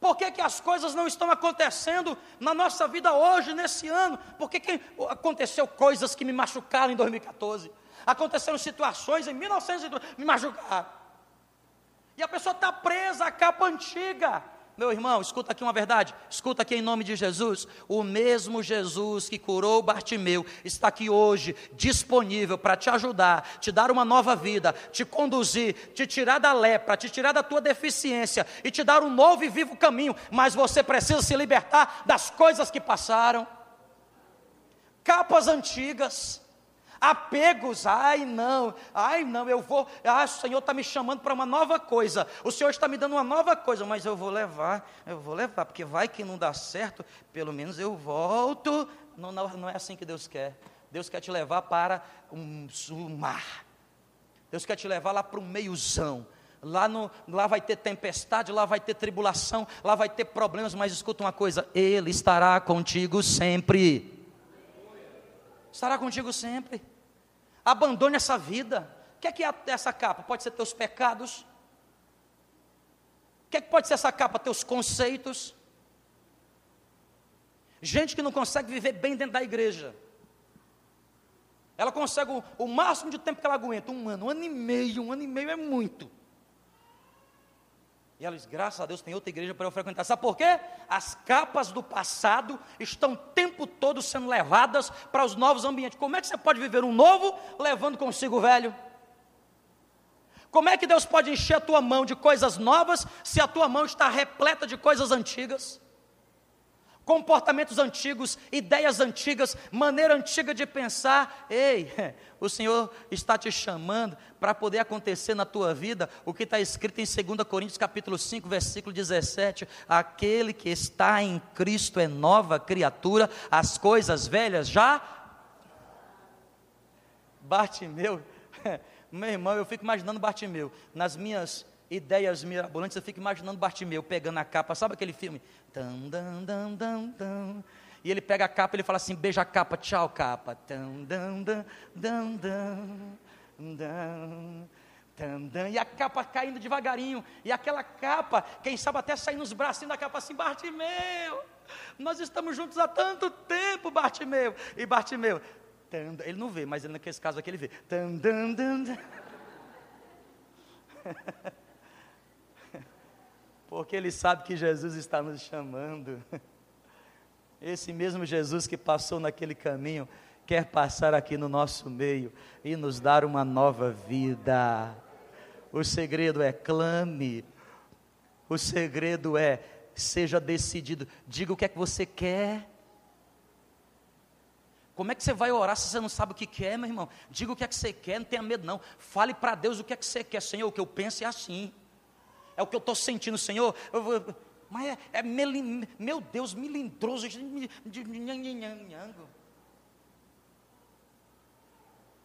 Por que, que as coisas não estão acontecendo na nossa vida hoje, nesse ano? Por que, que aconteceu coisas que me machucaram em 2014? Aconteceram situações em 1902 me machucaram. E a pessoa está presa à capa antiga. Meu irmão, escuta aqui uma verdade, escuta aqui em nome de Jesus. O mesmo Jesus que curou Bartimeu está aqui hoje, disponível para te ajudar, te dar uma nova vida, te conduzir, te tirar da lepra, te tirar da tua deficiência e te dar um novo e vivo caminho. Mas você precisa se libertar das coisas que passaram, capas antigas apegos, ai não, ai não, eu vou, ah, o Senhor está me chamando para uma nova coisa, o Senhor está me dando uma nova coisa, mas eu vou levar, eu vou levar, porque vai que não dá certo, pelo menos eu volto. Não, não, não é assim que Deus quer. Deus quer te levar para um, um mar. Deus quer te levar lá para um meiozão. Lá, no, lá vai ter tempestade, lá vai ter tribulação, lá vai ter problemas, mas escuta uma coisa: Ele estará contigo sempre. Estará contigo sempre. Abandone essa vida. O que é, que é essa capa? Pode ser teus pecados. O que, é que pode ser essa capa? Teus conceitos. Gente que não consegue viver bem dentro da igreja. Ela consegue o, o, máximo de tempo que ela aguenta, um ano, um ano e meio, um ano e meio é muito. E ela diz, graças a Deus tem outra igreja para eu frequentar. Sabe por quê? As capas do passado estão o tempo todo sendo levadas para os novos ambientes. Como é que você pode viver um novo levando consigo o velho? Como é que Deus pode encher a tua mão de coisas novas se a tua mão está repleta de coisas antigas? Comportamentos antigos, ideias antigas, maneira antiga de pensar. Ei, o Senhor está te chamando para poder acontecer na tua vida o que está escrito em 2 Coríntios capítulo 5, versículo 17. Aquele que está em Cristo é nova criatura, as coisas velhas já. Bartimeu, meu irmão, eu fico imaginando Bartimeu nas minhas ideias mirabolantes, eu fico imaginando Bartimeu pegando a capa, sabe aquele filme? Tum, dum, dum, dum, dum. E ele pega a capa e ele fala assim: beija a capa, tchau capa. Tum, dum, dum, dum, dum, dum. E a capa caindo devagarinho, e aquela capa, quem sabe até sair nos bracinhos da capa assim, Bartimeu, nós estamos juntos há tanto tempo, Bartimeu. E Bartimeu, ele não vê, mas ele, naquele caso aqui ele vê. porque ele sabe que Jesus está nos chamando. Esse mesmo Jesus que passou naquele caminho, quer passar aqui no nosso meio e nos dar uma nova vida. O segredo é clame, o segredo é seja decidido, diga o que é que você quer. Como é que você vai orar se você não sabe o que quer, meu irmão? Diga o que é que você quer, não tenha medo não. Fale para Deus o que é que você quer, Senhor, o que eu penso é assim é o que eu estou sentindo, Senhor. Mas é, é meu Deus, melindroso.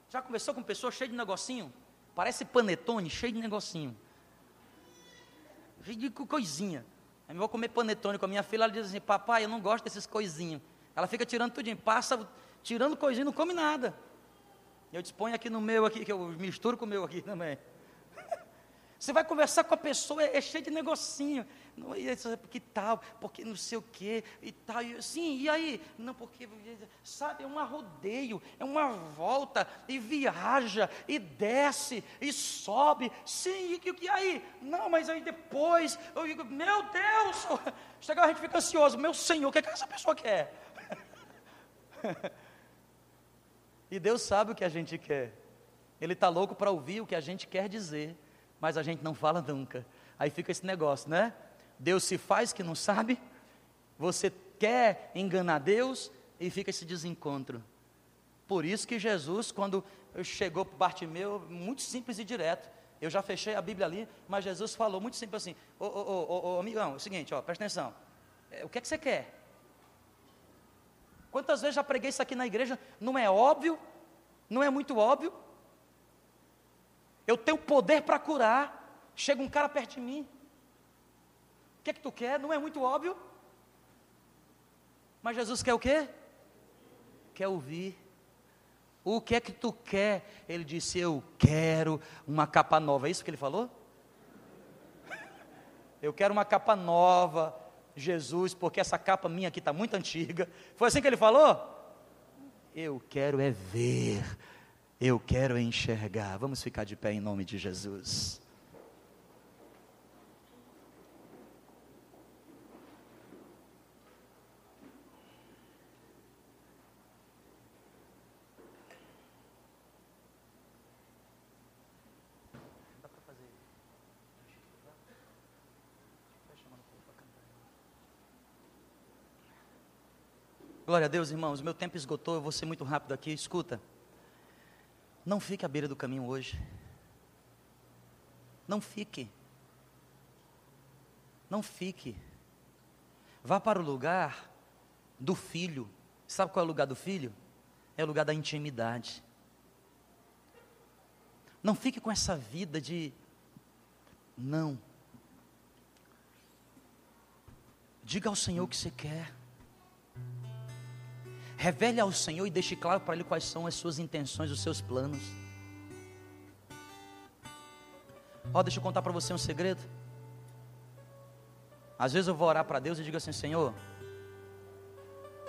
Já conversou com pessoa cheia de negocinho? Parece panetone, cheio de negocinho. Cheio de coisinha. Eu vou comer panetone com a minha filha, ela diz assim, papai, eu não gosto desses coisinhos. Ela fica tirando tudinho, passa, tirando coisinho, não come nada. Eu disponho aqui no meu aqui, que eu misturo com o meu aqui também. Você vai conversar com a pessoa, é, cheio de negocinho. Não, que tal? Porque não sei o quê e tal. Sim, e aí? Não, porque, sabe, é um rodeio, é uma volta, e viaja, e desce, e sobe. Sim, e, e aí? Não, mas aí depois, eu digo, meu Deus! Chega a gente fica ansioso, meu Senhor, o que, é que essa pessoa quer? e Deus sabe o que a gente quer. Ele está louco para ouvir o que a gente quer dizer mas a gente não fala nunca. Aí fica esse negócio, né? Deus se faz que não sabe, você quer enganar Deus e fica esse desencontro. Por isso que Jesus, quando chegou para Bartimeu, muito simples e direto. Eu já fechei a Bíblia ali, mas Jesus falou muito simples assim: Ô, ô, ô, ô amigão, é o seguinte, ó, presta atenção. É, o que é que você quer? Quantas vezes já preguei isso aqui na igreja? Não é óbvio? Não é muito óbvio? Eu tenho poder para curar. Chega um cara perto de mim. O que é que tu quer? Não é muito óbvio? Mas Jesus quer o quê? Quer ouvir. O que é que tu quer? Ele disse: Eu quero uma capa nova. É isso que ele falou? Eu quero uma capa nova, Jesus, porque essa capa minha aqui está muito antiga. Foi assim que ele falou? Eu quero é ver eu quero enxergar. Vamos ficar de pé em nome de Jesus. Glória a Deus, irmãos. Meu tempo esgotou, eu vou ser muito rápido aqui. Escuta. Não fique à beira do caminho hoje. Não fique. Não fique. Vá para o lugar do filho. Sabe qual é o lugar do filho? É o lugar da intimidade. Não fique com essa vida de Não. Diga ao Senhor o que você quer. Revele ao Senhor e deixe claro para Ele quais são as suas intenções, os seus planos. Ó, oh, deixa eu contar para você um segredo. Às vezes eu vou orar para Deus e digo assim: Senhor,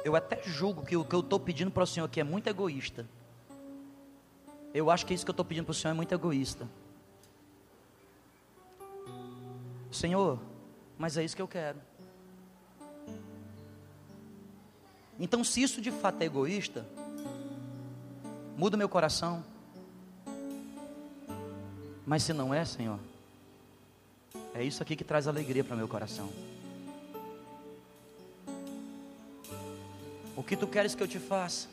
eu até julgo que o que eu estou pedindo para o Senhor aqui é muito egoísta. Eu acho que isso que eu estou pedindo para o Senhor é muito egoísta. Senhor, mas é isso que eu quero. Então, se isso de fato é egoísta, muda meu coração. Mas se não é, Senhor, é isso aqui que traz alegria para meu coração. O que tu queres que eu te faça?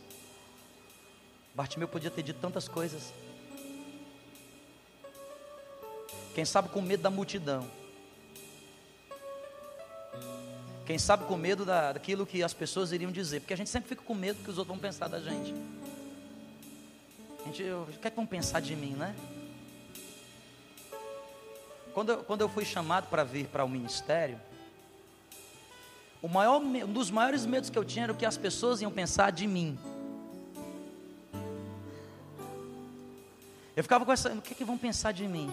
Bartimeu podia ter dito tantas coisas. Quem sabe com medo da multidão. Quem sabe com medo da, daquilo que as pessoas iriam dizer. Porque a gente sempre fica com medo que os outros vão pensar da gente. A gente, o que é que vão pensar de mim, né? Quando eu, quando eu fui chamado para vir para o ministério, o maior, um dos maiores medos que eu tinha era o que as pessoas iam pensar de mim. Eu ficava com essa, o que, é que vão pensar de mim?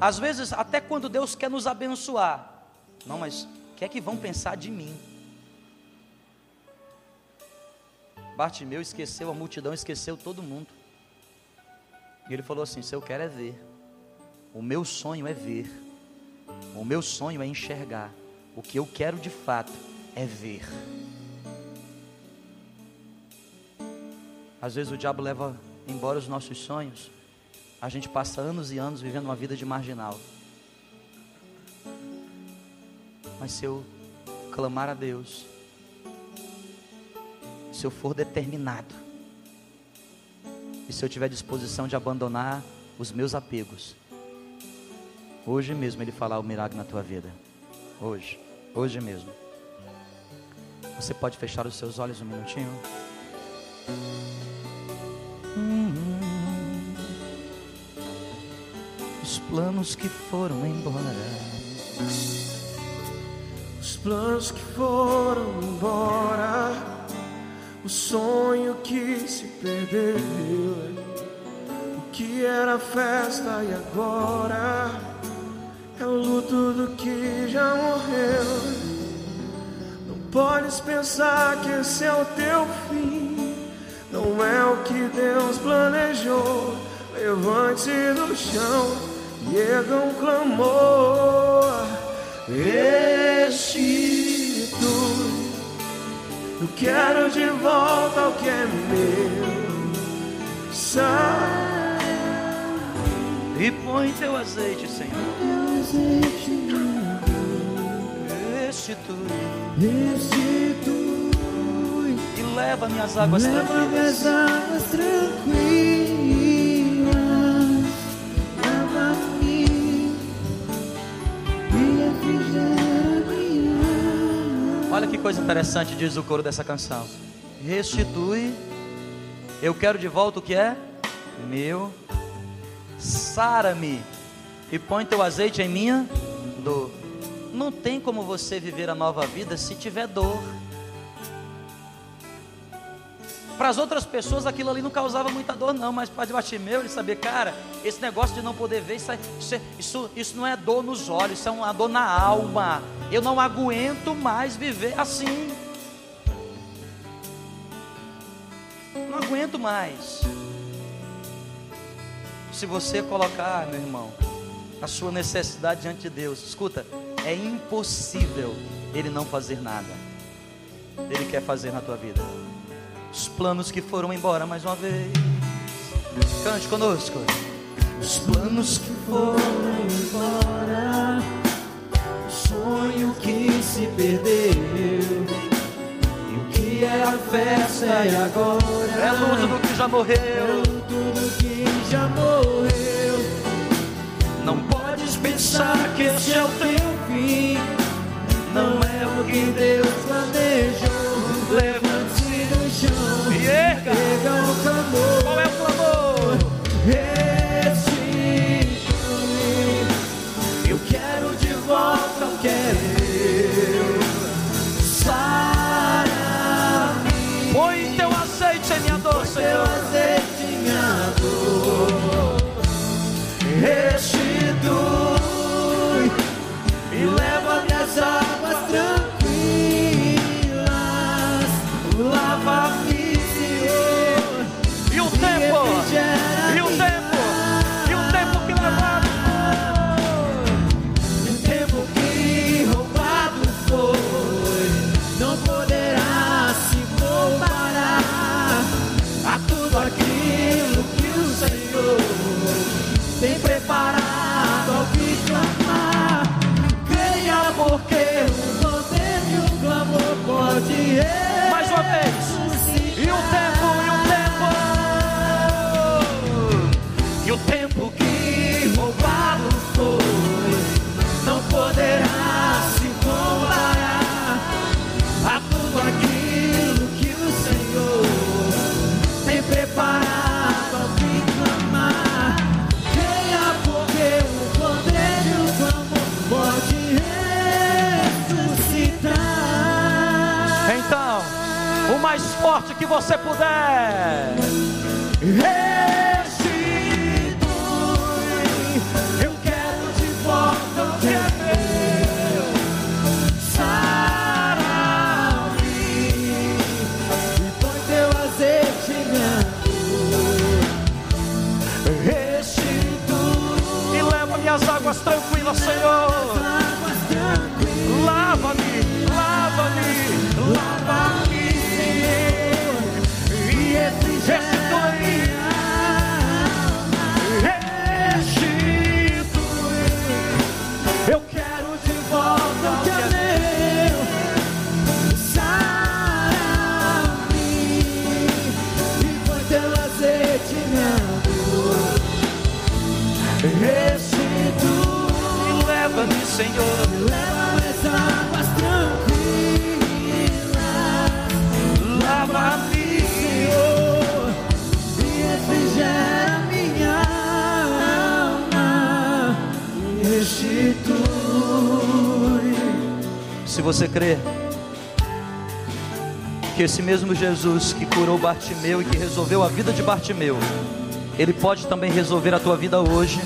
Às vezes, até quando Deus quer nos abençoar, não, mas o que é que vão pensar de mim? Bartimeu esqueceu a multidão, esqueceu todo mundo. E ele falou assim: Se eu quero é ver, o meu sonho é ver, o meu sonho é enxergar, o que eu quero de fato é ver. Às vezes o diabo leva embora os nossos sonhos, a gente passa anos e anos vivendo uma vida de marginal. Mas se eu clamar a Deus, se eu for determinado, e se eu tiver disposição de abandonar os meus apegos, hoje mesmo Ele falar o milagre na tua vida. Hoje, hoje mesmo. Você pode fechar os seus olhos um minutinho? Os planos que foram embora. Os planos que foram embora. O sonho que se perdeu. O que era festa e agora é o luto do que já morreu. Não podes pensar que esse é o teu fim. Não é o que Deus planejou. Levante do chão e erga um clamor. Restitui. Eu quero de volta o que é meu. Sai e põe teu azeite, Senhor. Restitui. Restitui. E leva minhas águas leva tranquilas. Minhas águas tranquilas. Olha que coisa interessante diz o coro dessa canção. Restitui. Eu quero de volta o que é meu. Sara-me e põe teu azeite em minha dor. Não tem como você viver a nova vida se tiver dor. Para as outras pessoas aquilo ali não causava muita dor, não, mas para Bartimeu ele sabia, cara, esse negócio de não poder ver, isso, é- é- isso, isso não é dor nos olhos, isso é uma dor na alma. Eu não aguento mais viver assim. Não aguento mais. Se você colocar, meu irmão, a sua necessidade diante de Deus, escuta, é impossível Ele não fazer nada. Ele quer fazer na tua vida. Os planos que foram embora mais uma vez. Cante conosco. Os planos que foram embora, o sonho que se perdeu, e o que era festa e agora É luto do que já morreu. é tudo que já morreu. Não Podes pensar que esse é o teu fim, não é o que Deus planejou. Do chão, E erga. erga o. Qual é o clamor? Que você puder. Restitui, eu quero de volta o que é meu. Sara-me e põe teu azeite em. Restitui E leva-me às águas tranquilas, Senhor. Senhor. leva as águas tranquilas. Lava-me. Senhor, e refrigera minha alma. E restitui. Se você crê que esse mesmo Jesus que curou Bartimeu e que resolveu a vida de Bartimeu, ele pode também resolver a tua vida hoje.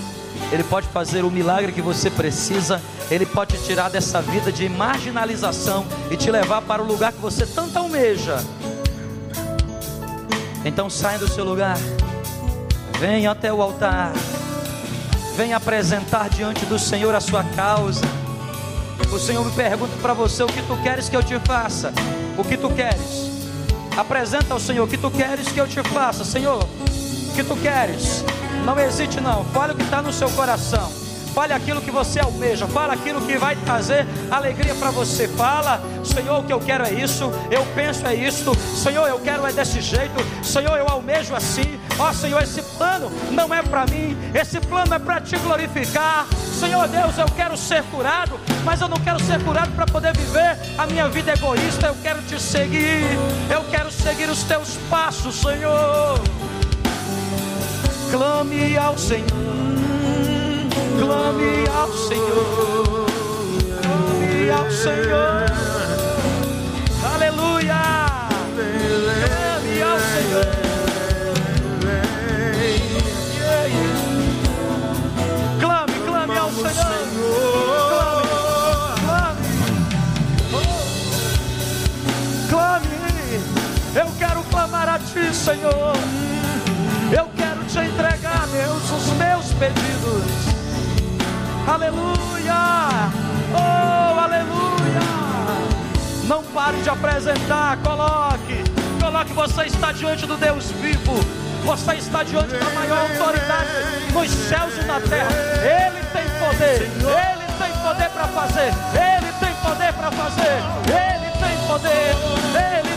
Ele pode fazer o milagre que você precisa. Ele pode te tirar dessa vida de marginalização e te levar para o lugar que você tanto almeja. Então saia do seu lugar. Venha até o altar. Venha apresentar diante do Senhor a sua causa. O Senhor me pergunta para você o que tu queres que eu te faça. O que tu queres? Apresenta ao Senhor o que tu queres que eu te faça, Senhor. O que tu queres? Não hesite não. Fale o que está no seu coração. Fale aquilo que você almeja. Fala aquilo que vai trazer alegria para você. Fala, Senhor, o que eu quero é isso. Eu penso é isso. Senhor, eu quero é desse jeito. Senhor, eu almejo assim. Ó Senhor, esse plano não é para mim. Esse plano é para te glorificar. Senhor Deus, eu quero ser curado, mas eu não quero ser curado para poder viver a minha vida egoísta. Eu quero te seguir. Eu quero seguir os teus passos, Senhor. Clame ao Senhor. Clame ao Senhor. Clame ao Senhor. Aleluia. Clame ao Senhor. Clame, clame ao Senhor. Clame. Clame. Eu quero clamar a Ti, Senhor. Te entregar, Deus, os meus pedidos. Aleluia! Oh, aleluia! Não pare de apresentar, coloque. Coloque, você está diante do Deus vivo. Você está diante da maior autoridade nos céus e na terra. Ele tem poder. Ele tem poder para fazer. Ele tem poder para fazer. Ele tem poder. Ele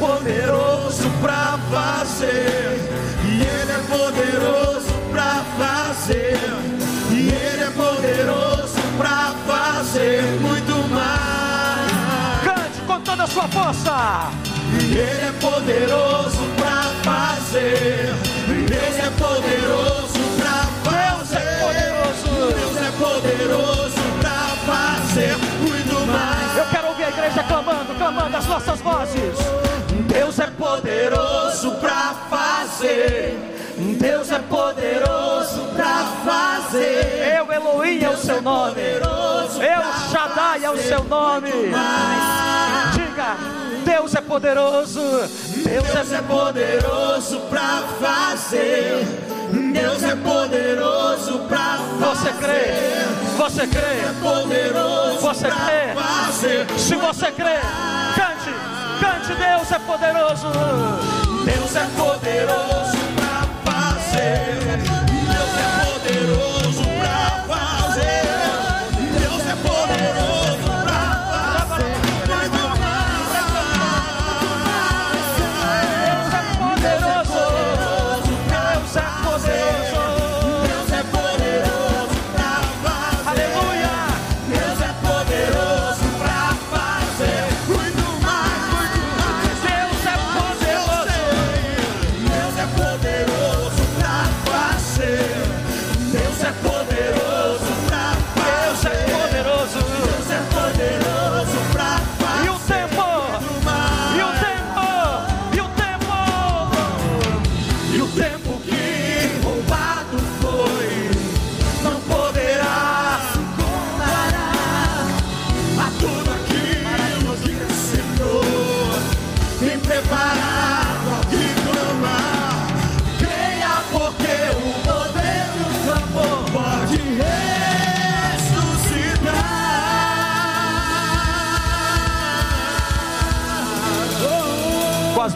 poderoso pra fazer. E Ele é poderoso pra fazer. E Ele é poderoso pra fazer muito mais. Cante com toda a sua força. E Ele é poderoso pra fazer. Deus é poderoso pra fazer. Deus é poderoso pra fazer muito mais. Eu quero ouvir a igreja clamando, clamando as nossas vozes. Deus é poderoso pra fazer. Deus é poderoso pra fazer. Eu, Elohim, é o seu nome. Eu, Shaddai, é o seu nome. Diga, Deus é poderoso. Deus é poderoso pra fazer. Deus é poderoso pra Você crê? Você crê? Você crê? fazer. Se você crê, Deus é poderoso. Deus é poderoso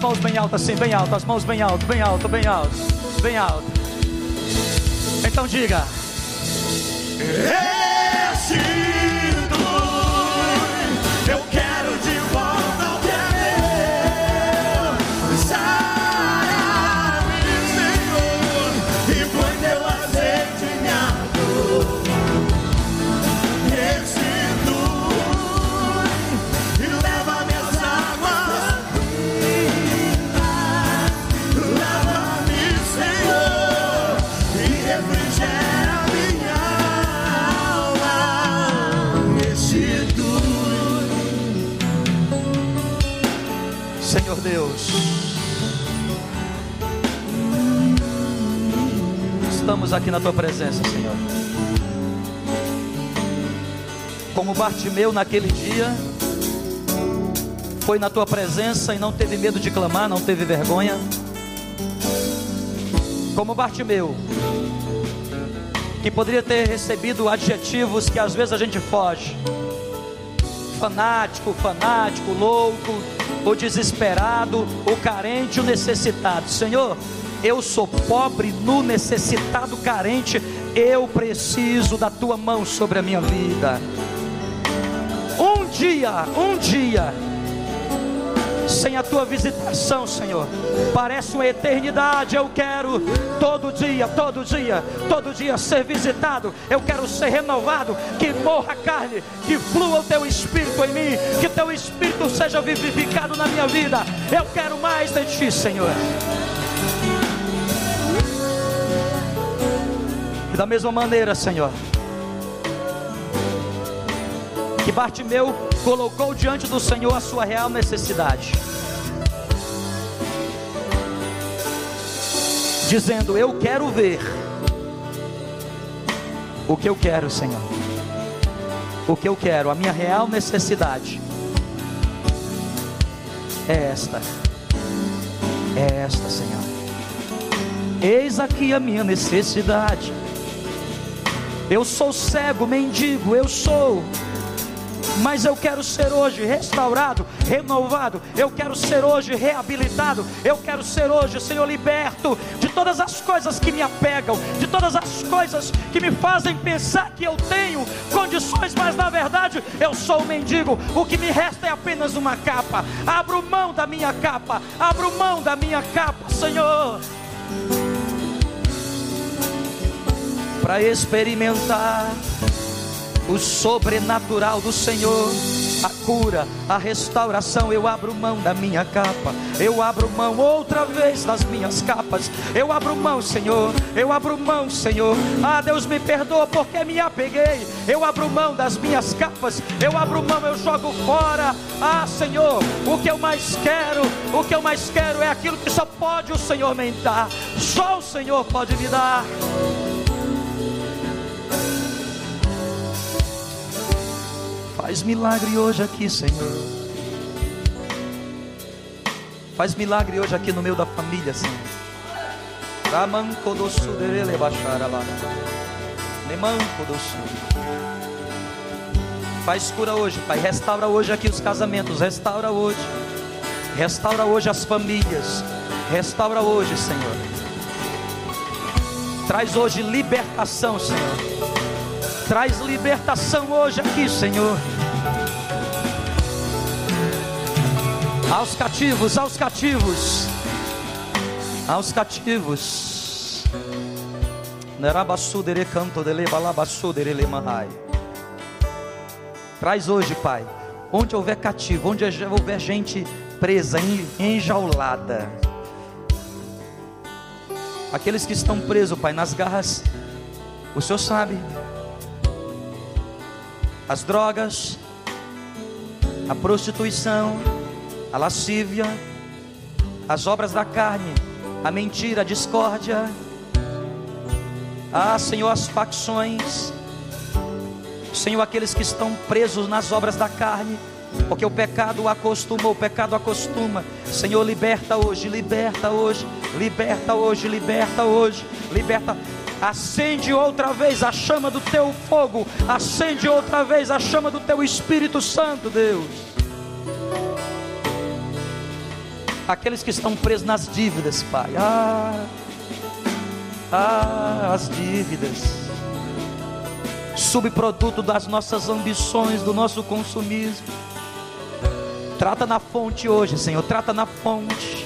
mãos bem altas, assim, bem alto, as mãos bem alto, bem alto, bem alto, bem alto. Então diga. Deus, estamos aqui na tua presença, Senhor. Como Bartimeu naquele dia, foi na tua presença e não teve medo de clamar, não teve vergonha. Como Bartimeu, que poderia ter recebido adjetivos que às vezes a gente foge fanático, fanático, louco, o desesperado, o carente, o necessitado. Senhor, eu sou pobre, nu, necessitado, carente, eu preciso da tua mão sobre a minha vida. Um dia, um dia, sem a tua visitação, Senhor, parece uma eternidade. Eu quero todo dia, todo dia, todo dia ser visitado. Eu quero ser renovado. Que morra a carne, que flua o teu espírito em mim, que teu espírito seja vivificado na minha vida. Eu quero mais de ti, Senhor. E da mesma maneira, Senhor, que Bartimeu colocou diante do Senhor a sua real necessidade, dizendo: Eu quero ver o que eu quero, Senhor, o que eu quero, a minha real necessidade é esta, é esta, Senhor. Eis aqui a minha necessidade. Eu sou cego, mendigo, eu sou mas eu quero ser hoje restaurado, renovado, eu quero ser hoje reabilitado, eu quero ser hoje, Senhor, liberto de todas as coisas que me apegam, de todas as coisas que me fazem pensar que eu tenho condições, mas na verdade eu sou um mendigo, o que me resta é apenas uma capa. Abro mão da minha capa, abro mão da minha capa, Senhor. Para experimentar o sobrenatural do Senhor, a cura, a restauração. Eu abro mão da minha capa, eu abro mão outra vez das minhas capas. Eu abro mão, Senhor, eu abro mão, Senhor. Ah, Deus me perdoa porque me apeguei. Eu abro mão das minhas capas, eu abro mão, eu jogo fora. Ah, Senhor, o que eu mais quero, o que eu mais quero é aquilo que só pode o Senhor me dar. Só o Senhor pode me dar. Faz milagre hoje aqui, Senhor. Faz milagre hoje aqui no meio da família, Senhor. Faz cura hoje, Pai. Restaura hoje aqui os casamentos. Restaura hoje. Restaura hoje as famílias. Restaura hoje, Senhor. Traz hoje libertação, Senhor. Traz libertação hoje aqui, Senhor. Aos cativos, aos cativos, aos cativos. Traz hoje, Pai, onde houver cativo, onde houver gente presa, enjaulada. Aqueles que estão presos, Pai, nas garras, o Senhor sabe. As drogas, a prostituição, a lascívia, as obras da carne, a mentira, a discórdia. Ah, Senhor, as facções. Senhor, aqueles que estão presos nas obras da carne, porque o pecado acostuma, o pecado acostuma. Senhor, liberta hoje, liberta hoje, liberta hoje, liberta hoje, liberta. Acende outra vez a chama do teu fogo, acende outra vez a chama do teu Espírito Santo, Deus. aqueles que estão presos nas dívidas, Pai. Ah, ah, as dívidas, subproduto das nossas ambições, do nosso consumismo. Trata na fonte hoje, Senhor, trata na fonte.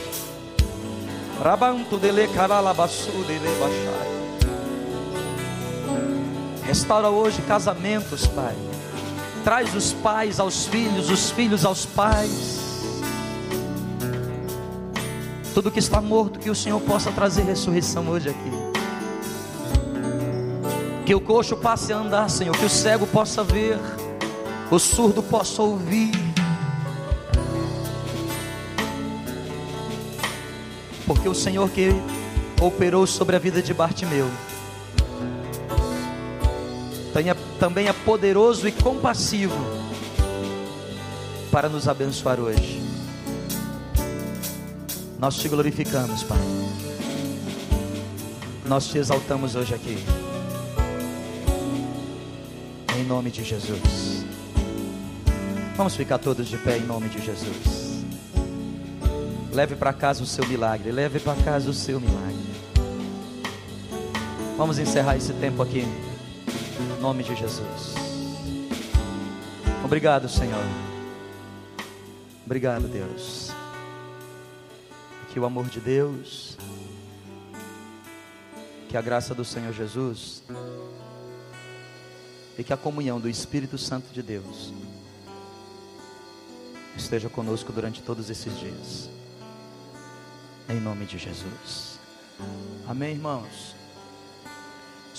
Rabanto dele caralabaçu dele baixai. Restaura hoje casamentos, Pai. Traz os pais aos filhos, os filhos aos pais tudo que está morto, que o Senhor possa trazer ressurreição hoje aqui. Que o coxo passe a andar, Senhor, que o cego possa ver, o surdo possa ouvir. Porque o Senhor que operou sobre a vida de Bartimeu, também é poderoso e compassivo para nos abençoar hoje. Nós te glorificamos, Pai. Nós te exaltamos hoje aqui. Em nome de Jesus. Vamos ficar todos de pé em nome de Jesus. Leve para casa o seu milagre. Leve para casa o seu milagre. Vamos encerrar esse tempo aqui. Em nome de Jesus. Obrigado, Senhor. Obrigado, Deus que o amor de Deus, que a graça do Senhor Jesus e que a comunhão do Espírito Santo de Deus esteja conosco durante todos esses dias. Em nome de Jesus. Amém, irmãos.